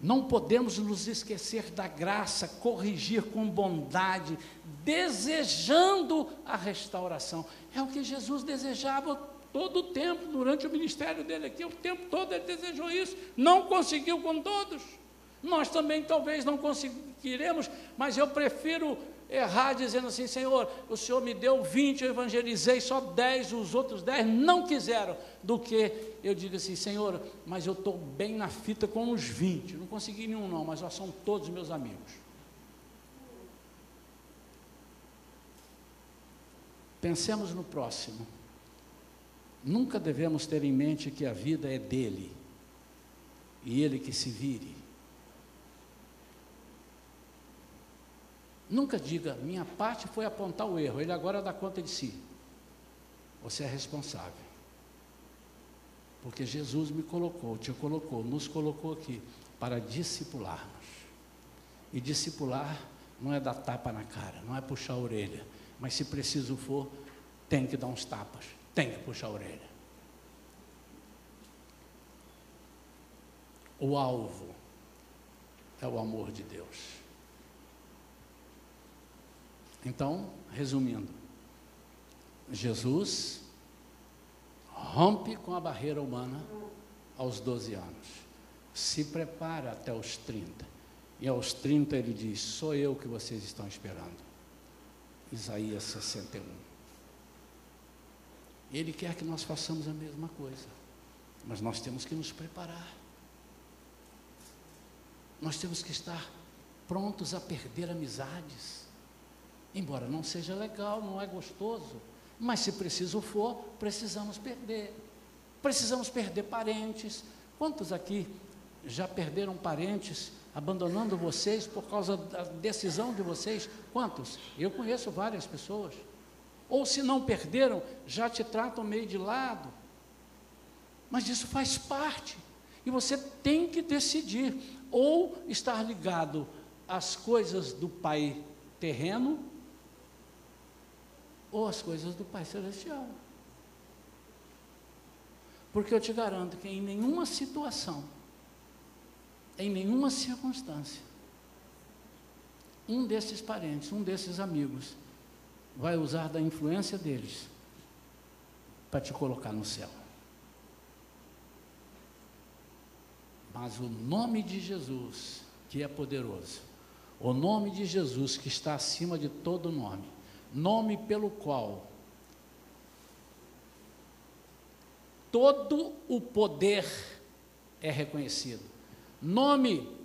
Não podemos nos esquecer da graça, corrigir com bondade, desejando a restauração. É o que Jesus desejava todo o tempo, durante o ministério dele aqui, o tempo todo ele desejou isso, não conseguiu com todos. Nós também talvez não conseguiremos, mas eu prefiro errar dizendo assim: Senhor, o Senhor me deu 20, eu evangelizei, só 10, os outros 10 não quiseram, do que eu digo assim: Senhor, mas eu estou bem na fita com os 20, não consegui nenhum, não, mas já são todos meus amigos. Pensemos no próximo. Nunca devemos ter em mente que a vida é dele e ele que se vire. Nunca diga, minha parte foi apontar o erro, ele agora dá conta de si. Você é responsável. Porque Jesus me colocou, te colocou, nos colocou aqui para discipularmos. E discipular não é dar tapa na cara, não é puxar a orelha, mas se preciso for, tem que dar uns tapas, tem que puxar a orelha. O alvo é o amor de Deus. Então, resumindo, Jesus rompe com a barreira humana aos 12 anos. Se prepara até os 30. E aos 30 ele diz: Sou eu que vocês estão esperando. Isaías 61. Ele quer que nós façamos a mesma coisa, mas nós temos que nos preparar. Nós temos que estar prontos a perder amizades. Embora não seja legal, não é gostoso, mas se preciso for, precisamos perder. Precisamos perder parentes. Quantos aqui já perderam parentes abandonando vocês por causa da decisão de vocês? Quantos? Eu conheço várias pessoas. Ou se não perderam, já te tratam meio de lado. Mas isso faz parte. E você tem que decidir ou estar ligado às coisas do Pai terreno ou às coisas do Pai celestial. Porque eu te garanto que em nenhuma situação, em nenhuma circunstância, um desses parentes, um desses amigos, vai usar da influência deles para te colocar no céu. Mas o nome de Jesus, que é poderoso, o nome de Jesus que está acima de todo nome, nome pelo qual todo o poder é reconhecido, nome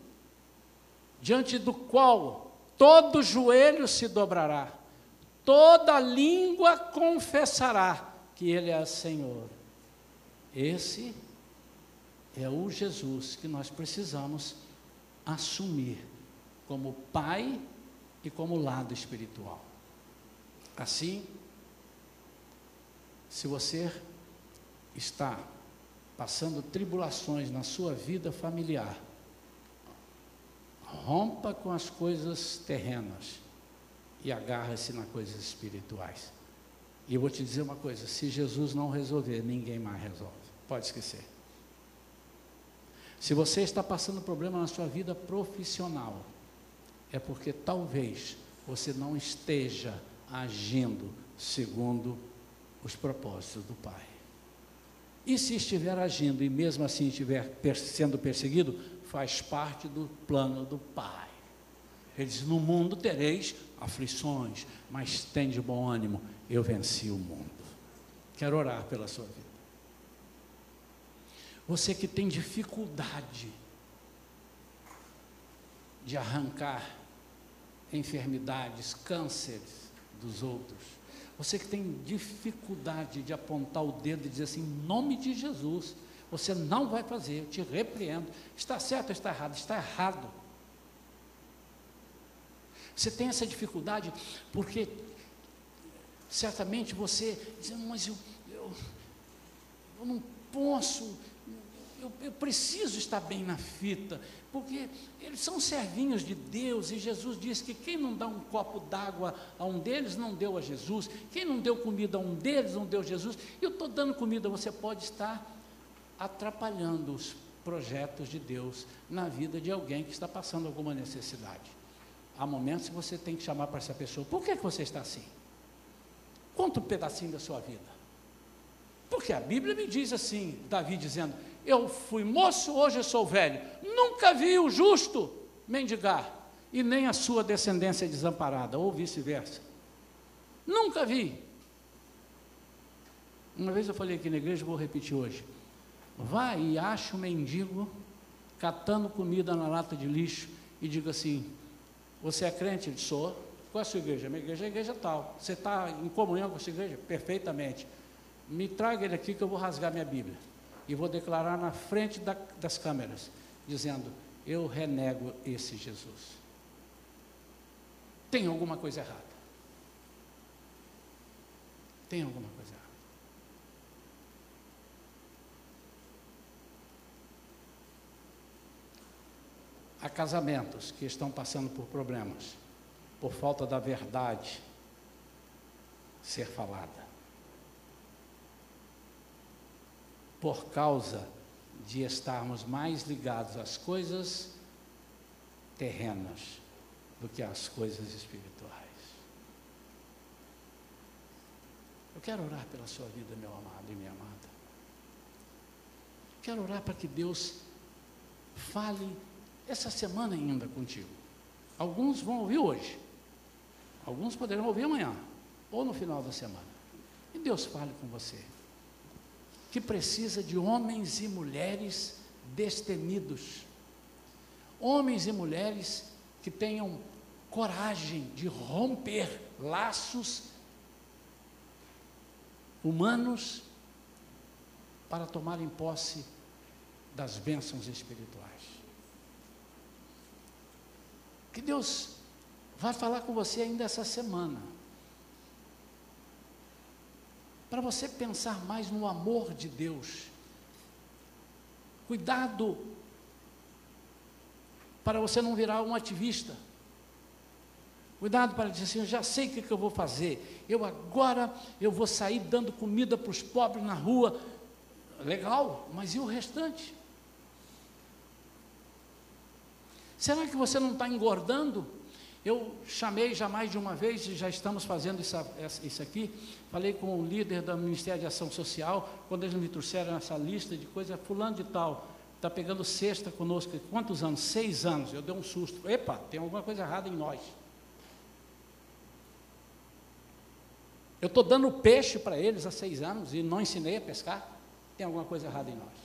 diante do qual todo joelho se dobrará, toda língua confessará que Ele é Senhor. Esse é o Jesus que nós precisamos assumir como pai e como lado espiritual. Assim, se você está passando tribulações na sua vida familiar, rompa com as coisas terrenas e agarre-se nas coisas espirituais. E eu vou te dizer uma coisa: se Jesus não resolver, ninguém mais resolve. Pode esquecer. Se você está passando problema na sua vida profissional, é porque talvez você não esteja agindo segundo os propósitos do Pai. E se estiver agindo e mesmo assim estiver sendo perseguido, faz parte do plano do Pai. Ele diz: No mundo tereis aflições, mas tem de bom ânimo, eu venci o mundo. Quero orar pela sua vida. Você que tem dificuldade de arrancar enfermidades, cânceres dos outros. Você que tem dificuldade de apontar o dedo e dizer assim, em nome de Jesus, você não vai fazer, eu te repreendo. Está certo ou está errado? Está errado. Você tem essa dificuldade porque certamente você diz, mas eu, eu, eu não posso, eu, eu preciso estar bem na fita, porque eles são servinhos de Deus e Jesus disse que quem não dá um copo d'água a um deles não deu a Jesus, quem não deu comida a um deles não deu a Jesus. Eu estou dando comida, você pode estar atrapalhando os projetos de Deus na vida de alguém que está passando alguma necessidade. Há momentos que você tem que chamar para essa pessoa: por que, que você está assim? Conta um pedacinho da sua vida. Porque a Bíblia me diz assim, Davi dizendo: Eu fui moço, hoje sou velho. Nunca vi o justo mendigar, e nem a sua descendência desamparada, ou vice-versa. Nunca vi. Uma vez eu falei aqui na igreja, vou repetir hoje. Vá e ache um mendigo catando comida na lata de lixo e diga assim: Você é crente? Ele sou. Qual é a sua igreja? Minha igreja é a igreja tal. Você está em comunhão com a sua igreja? Perfeitamente me traga ele aqui que eu vou rasgar minha Bíblia. E vou declarar na frente da, das câmeras, dizendo: Eu renego esse Jesus. Tem alguma coisa errada. Tem alguma coisa errada. Há casamentos que estão passando por problemas, por falta da verdade ser falada. Por causa de estarmos mais ligados às coisas terrenas do que às coisas espirituais. Eu quero orar pela sua vida, meu amado e minha amada. quero orar para que Deus fale essa semana ainda contigo. Alguns vão ouvir hoje, alguns poderão ouvir amanhã, ou no final da semana. E Deus fale com você, que precisa de homens e mulheres destemidos, homens e mulheres que tenham coragem de romper laços humanos para tomarem posse das bênçãos espirituais. Que Deus vai falar com você ainda essa semana. Para você pensar mais no amor de Deus. Cuidado para você não virar um ativista. Cuidado para dizer assim, eu já sei o que, que eu vou fazer. Eu agora eu vou sair dando comida para os pobres na rua. Legal, mas e o restante? Será que você não está engordando? Eu chamei já mais de uma vez, e já estamos fazendo isso, aqui, falei com o líder do Ministério de Ação Social, quando eles me trouxeram essa lista de coisas, fulano de tal, está pegando cesta conosco, quantos anos? Seis anos, eu dei um susto, epa, tem alguma coisa errada em nós. Eu estou dando peixe para eles há seis anos e não ensinei a pescar, tem alguma coisa errada em nós.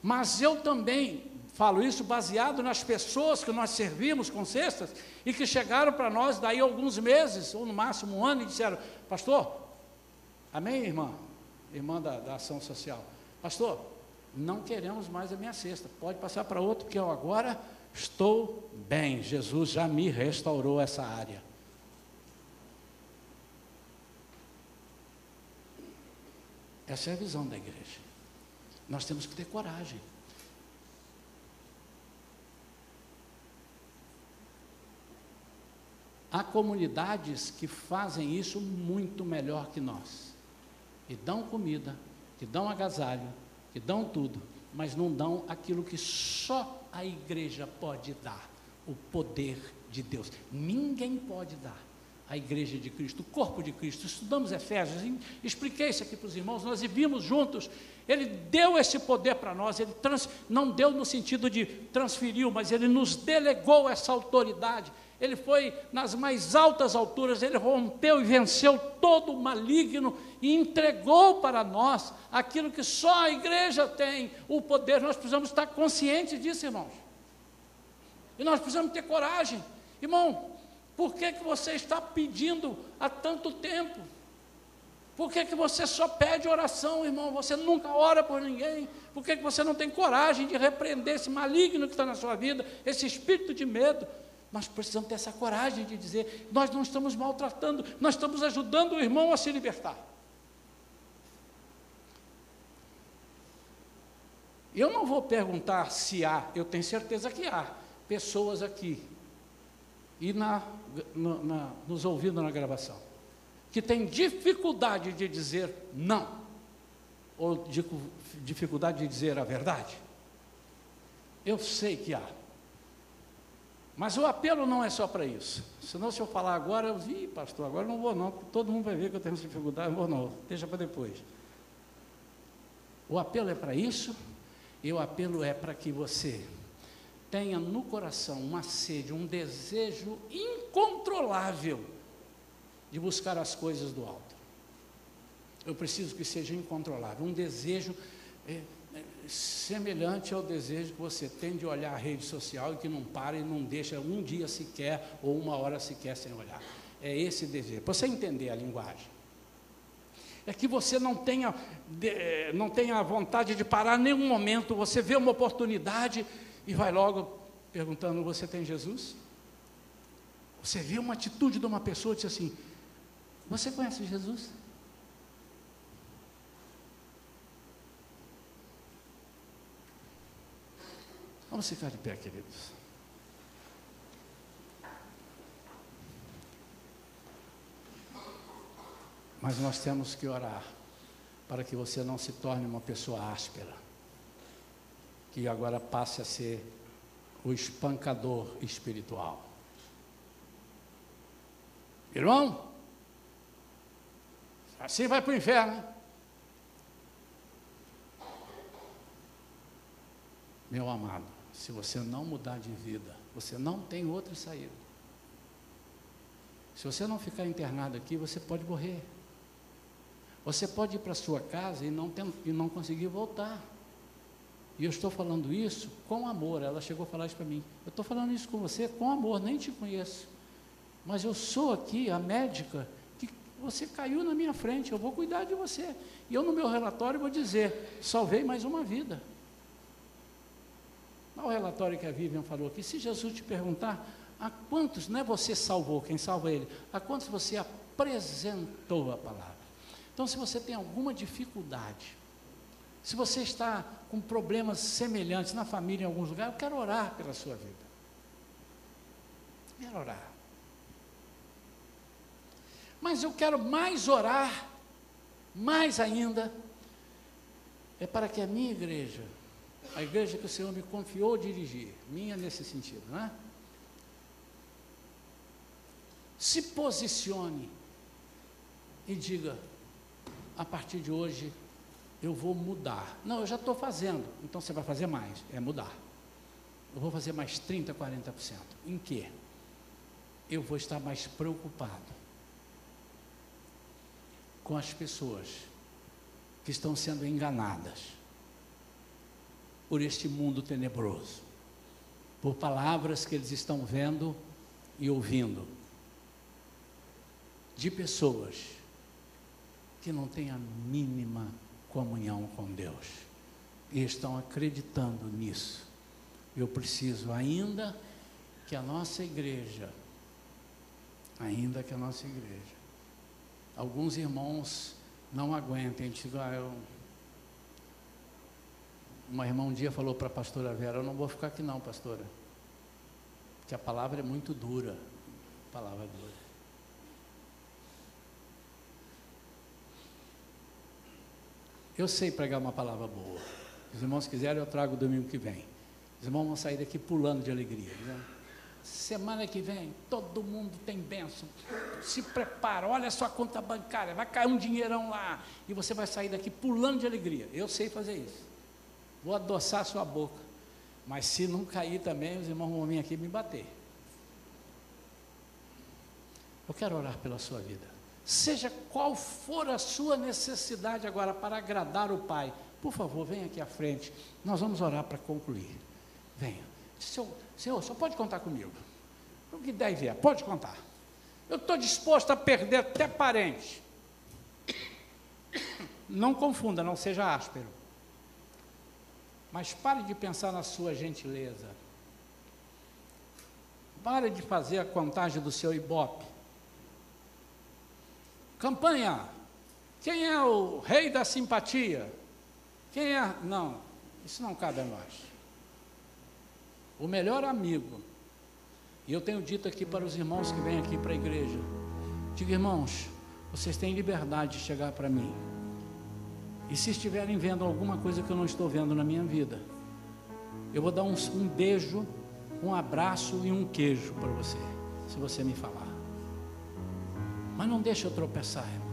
Mas eu também falo isso baseado nas pessoas que nós servimos com cestas e que chegaram para nós daí alguns meses, ou no máximo um ano, e disseram: Pastor, amém, irmã? Irmã da, da ação social, Pastor, não queremos mais a minha cesta, pode passar para outro, porque eu agora estou bem. Jesus já me restaurou essa área. Essa é a visão da igreja. Nós temos que ter coragem. Há comunidades que fazem isso muito melhor que nós. E dão comida, que dão agasalho, que dão tudo, mas não dão aquilo que só a igreja pode dar, o poder de Deus. Ninguém pode dar a igreja de Cristo, o corpo de Cristo. Estudamos Efésios, expliquei isso aqui para os irmãos, nós vimos juntos. Ele deu esse poder para nós, ele trans, não deu no sentido de transferiu, mas ele nos delegou essa autoridade. Ele foi nas mais altas alturas, ele rompeu e venceu todo o maligno e entregou para nós aquilo que só a igreja tem, o poder. Nós precisamos estar conscientes disso, irmãos. E nós precisamos ter coragem. Irmão, por que, que você está pedindo há tanto tempo? Por que, que você só pede oração, irmão? Você nunca ora por ninguém? Por que, que você não tem coragem de repreender esse maligno que está na sua vida, esse espírito de medo? Nós precisamos ter essa coragem de dizer: nós não estamos maltratando, nós estamos ajudando o irmão a se libertar. Eu não vou perguntar se há, eu tenho certeza que há pessoas aqui e na, na, nos ouvindo na gravação, que tem dificuldade de dizer não, ou de, dificuldade de dizer a verdade. Eu sei que há. Mas o apelo não é só para isso. Senão, se eu falar agora, eu digo, pastor, agora não vou não, todo mundo vai ver que eu tenho dificuldade, não vou não, deixa para depois. O apelo é para isso, e o apelo é para que você tenha no coração uma sede, um desejo incontrolável de buscar as coisas do alto. Eu preciso que seja incontrolável, um desejo é, semelhante ao desejo que você tem de olhar a rede social e que não para e não deixa um dia sequer ou uma hora sequer sem olhar. É esse desejo. Para você entender a linguagem. É que você não tenha, de, não tenha vontade de parar nenhum momento, você vê uma oportunidade, e vai logo perguntando: Você tem Jesus? Você vê uma atitude de uma pessoa e diz assim: Você conhece Jesus? Vamos ficar de pé, queridos. Mas nós temos que orar para que você não se torne uma pessoa áspera, que agora passe a ser o espancador espiritual. Irmão, assim vai para o inferno. Meu amado, se você não mudar de vida, você não tem outra saída. Se você não ficar internado aqui, você pode morrer. Você pode ir para sua casa e não, tem, e não conseguir voltar. E eu estou falando isso com amor. Ela chegou a falar isso para mim. Eu estou falando isso com você com amor, nem te conheço. Mas eu sou aqui a médica que você caiu na minha frente, eu vou cuidar de você. E eu, no meu relatório, vou dizer: salvei mais uma vida. Olha o relatório que a Vivian falou aqui. Se Jesus te perguntar, a quantos, não é você salvou, quem salva ele, a quantos você apresentou a palavra? Então, se você tem alguma dificuldade, se você está com problemas semelhantes na família em alguns lugares, eu quero orar pela sua vida. Quero orar. Mas eu quero mais orar, mais ainda, é para que a minha igreja, a igreja que o Senhor me confiou dirigir, minha nesse sentido, não é? Se posicione e diga: a partir de hoje eu vou mudar. Não, eu já estou fazendo, então você vai fazer mais, é mudar. Eu vou fazer mais 30%, 40%. Em quê? Eu vou estar mais preocupado com as pessoas que estão sendo enganadas por este mundo tenebroso, por palavras que eles estão vendo e ouvindo, de pessoas que não têm a mínima comunhão com Deus e estão acreditando nisso. Eu preciso ainda que a nossa igreja, ainda que a nossa igreja, alguns irmãos não aguentem, digo, ah, eu, uma irmã um dia falou para a pastora Vera, eu não vou ficar aqui não, pastora, porque a palavra é muito dura, palavra é dura. Eu sei pregar uma palavra boa. Os irmãos quiserem, eu trago domingo que vem. Os irmãos vão sair daqui pulando de alegria. Né? Semana que vem, todo mundo tem bênção. Se prepara, olha a sua conta bancária, vai cair um dinheirão lá. E você vai sair daqui pulando de alegria. Eu sei fazer isso. Vou adoçar sua boca. Mas se não cair também, os irmãos vão vir aqui me bater. Eu quero orar pela sua vida. Seja qual for a sua necessidade agora para agradar o Pai, por favor, venha aqui à frente. Nós vamos orar para concluir. Venha. Senhor, Senhor, só pode contar comigo. O que der e vier, pode contar. Eu estou disposto a perder até parente. Não confunda, não seja áspero. Mas pare de pensar na sua gentileza. Pare de fazer a contagem do seu ibope. Campanha. Quem é o rei da simpatia? Quem é. Não, isso não cabe a nós. O melhor amigo. E eu tenho dito aqui para os irmãos que vêm aqui para a igreja: diga, irmãos, vocês têm liberdade de chegar para mim. E se estiverem vendo alguma coisa que eu não estou vendo na minha vida, eu vou dar um, um beijo, um abraço e um queijo para você, se você me falar. Mas não deixe eu tropeçar, irmão.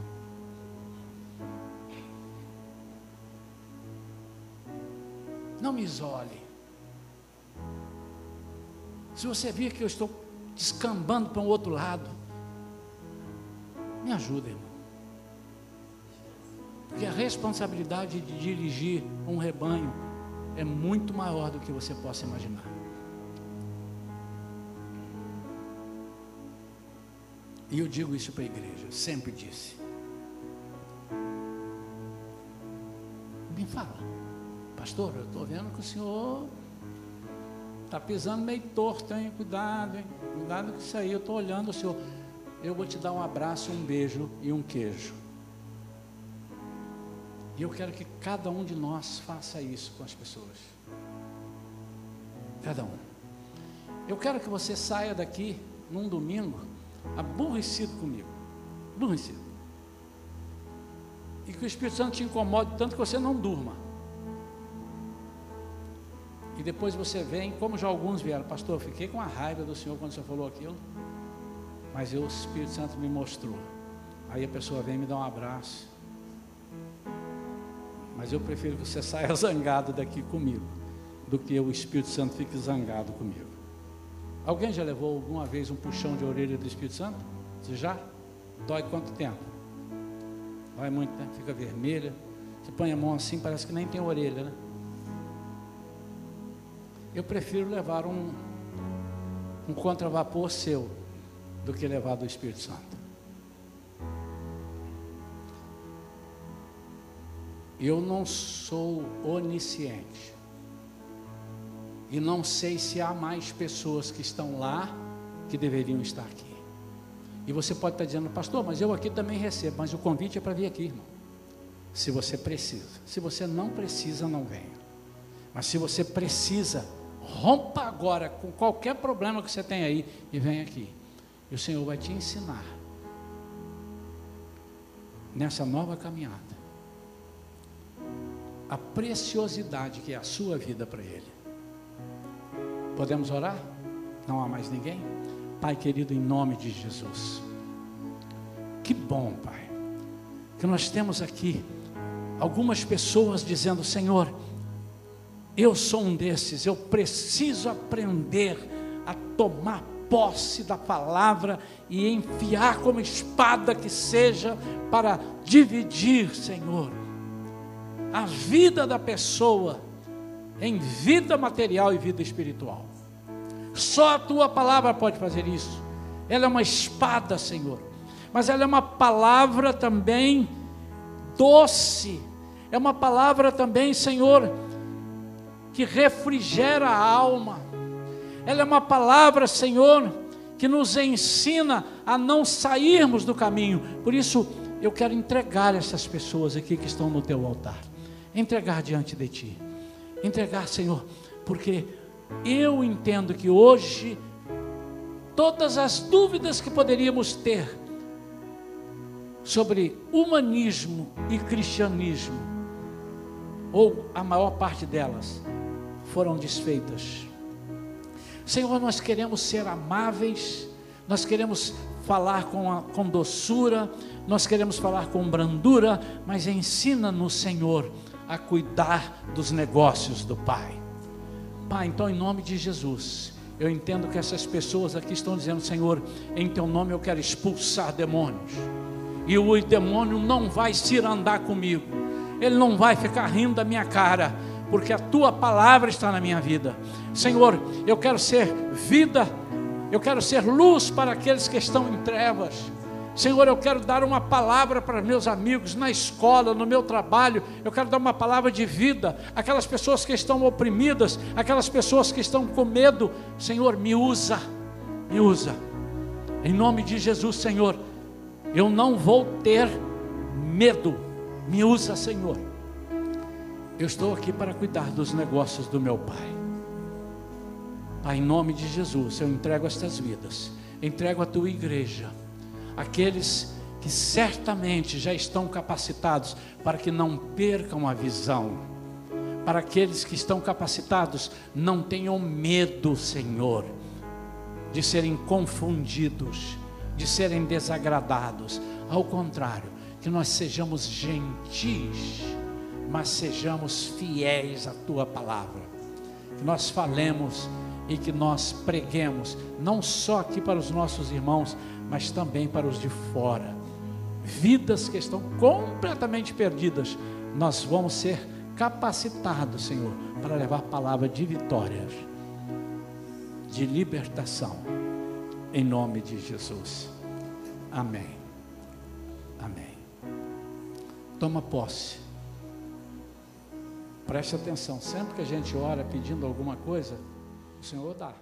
Não me isole. Se você vir que eu estou descambando para um outro lado, me ajuda, irmão. Porque a responsabilidade de dirigir um rebanho é muito maior do que você possa imaginar. E eu digo isso para a igreja, sempre disse. Me fala, pastor, eu estou vendo que o senhor está pisando meio torto, hein? Cuidado, hein? Cuidado com isso aí, eu estou olhando o senhor. Eu vou te dar um abraço, um beijo e um queijo. E eu quero que cada um de nós faça isso com as pessoas. Cada um. Eu quero que você saia daqui num domingo aborrecido comigo. Aborrecido. E que o Espírito Santo te incomode tanto que você não durma. E depois você vem, como já alguns vieram, pastor, eu fiquei com a raiva do Senhor quando o Senhor falou aquilo. Mas eu, o Espírito Santo me mostrou. Aí a pessoa vem me dar um abraço. Mas eu prefiro que você saia zangado daqui comigo. do que o Espírito Santo fique zangado comigo. Alguém já levou alguma vez um puxão de orelha do Espírito Santo? Você já? Dói quanto tempo? Vai muito, né? Fica vermelha. Você põe a mão assim, parece que nem tem orelha, né? Eu prefiro levar um, um contravapor seu do que levar do Espírito Santo. Eu não sou onisciente. E não sei se há mais pessoas que estão lá que deveriam estar aqui. E você pode estar dizendo, pastor, mas eu aqui também recebo, mas o convite é para vir aqui, irmão. Se você precisa. Se você não precisa, não venha. Mas se você precisa, rompa agora com qualquer problema que você tem aí e vem aqui. E o Senhor vai te ensinar nessa nova caminhada a preciosidade que é a sua vida para Ele. Podemos orar? Não há mais ninguém? Pai querido, em nome de Jesus. Que bom, Pai, que nós temos aqui algumas pessoas dizendo: Senhor, eu sou um desses, eu preciso aprender a tomar posse da palavra e enfiar como espada que seja para dividir, Senhor, a vida da pessoa em vida material e vida espiritual. Só a tua palavra pode fazer isso. Ela é uma espada, Senhor, mas ela é uma palavra também doce, é uma palavra também, Senhor, que refrigera a alma. Ela é uma palavra, Senhor, que nos ensina a não sairmos do caminho. Por isso, eu quero entregar essas pessoas aqui que estão no teu altar. Entregar diante de ti. Entregar, Senhor, porque eu entendo que hoje todas as dúvidas que poderíamos ter sobre humanismo e cristianismo, ou a maior parte delas, foram desfeitas. Senhor, nós queremos ser amáveis, nós queremos falar com, a, com doçura, nós queremos falar com brandura, mas ensina-nos, Senhor, a cuidar dos negócios do Pai. Pai, então em nome de Jesus, eu entendo que essas pessoas aqui estão dizendo, Senhor, em teu nome eu quero expulsar demônios. E o demônio não vai se andar comigo. Ele não vai ficar rindo da minha cara, porque a tua palavra está na minha vida. Senhor, eu quero ser vida, eu quero ser luz para aqueles que estão em trevas. Senhor, eu quero dar uma palavra para meus amigos na escola, no meu trabalho. Eu quero dar uma palavra de vida. Aquelas pessoas que estão oprimidas, aquelas pessoas que estão com medo. Senhor, me usa, me usa. Em nome de Jesus, Senhor, eu não vou ter medo. Me usa, Senhor. Eu estou aqui para cuidar dos negócios do meu Pai. Pai, em nome de Jesus, eu entrego estas vidas. Entrego a tua igreja aqueles que certamente já estão capacitados para que não percam a visão, para aqueles que estão capacitados, não tenham medo, Senhor, de serem confundidos, de serem desagradados, ao contrário, que nós sejamos gentis, mas sejamos fiéis à tua palavra, que nós falemos e que nós preguemos, não só aqui para os nossos irmãos, mas também para os de fora. Vidas que estão completamente perdidas, nós vamos ser capacitados, Senhor, para levar palavra de vitórias, de libertação, em nome de Jesus. Amém. Amém. Toma posse. Preste atenção, sempre que a gente ora pedindo alguma coisa, o Senhor dá.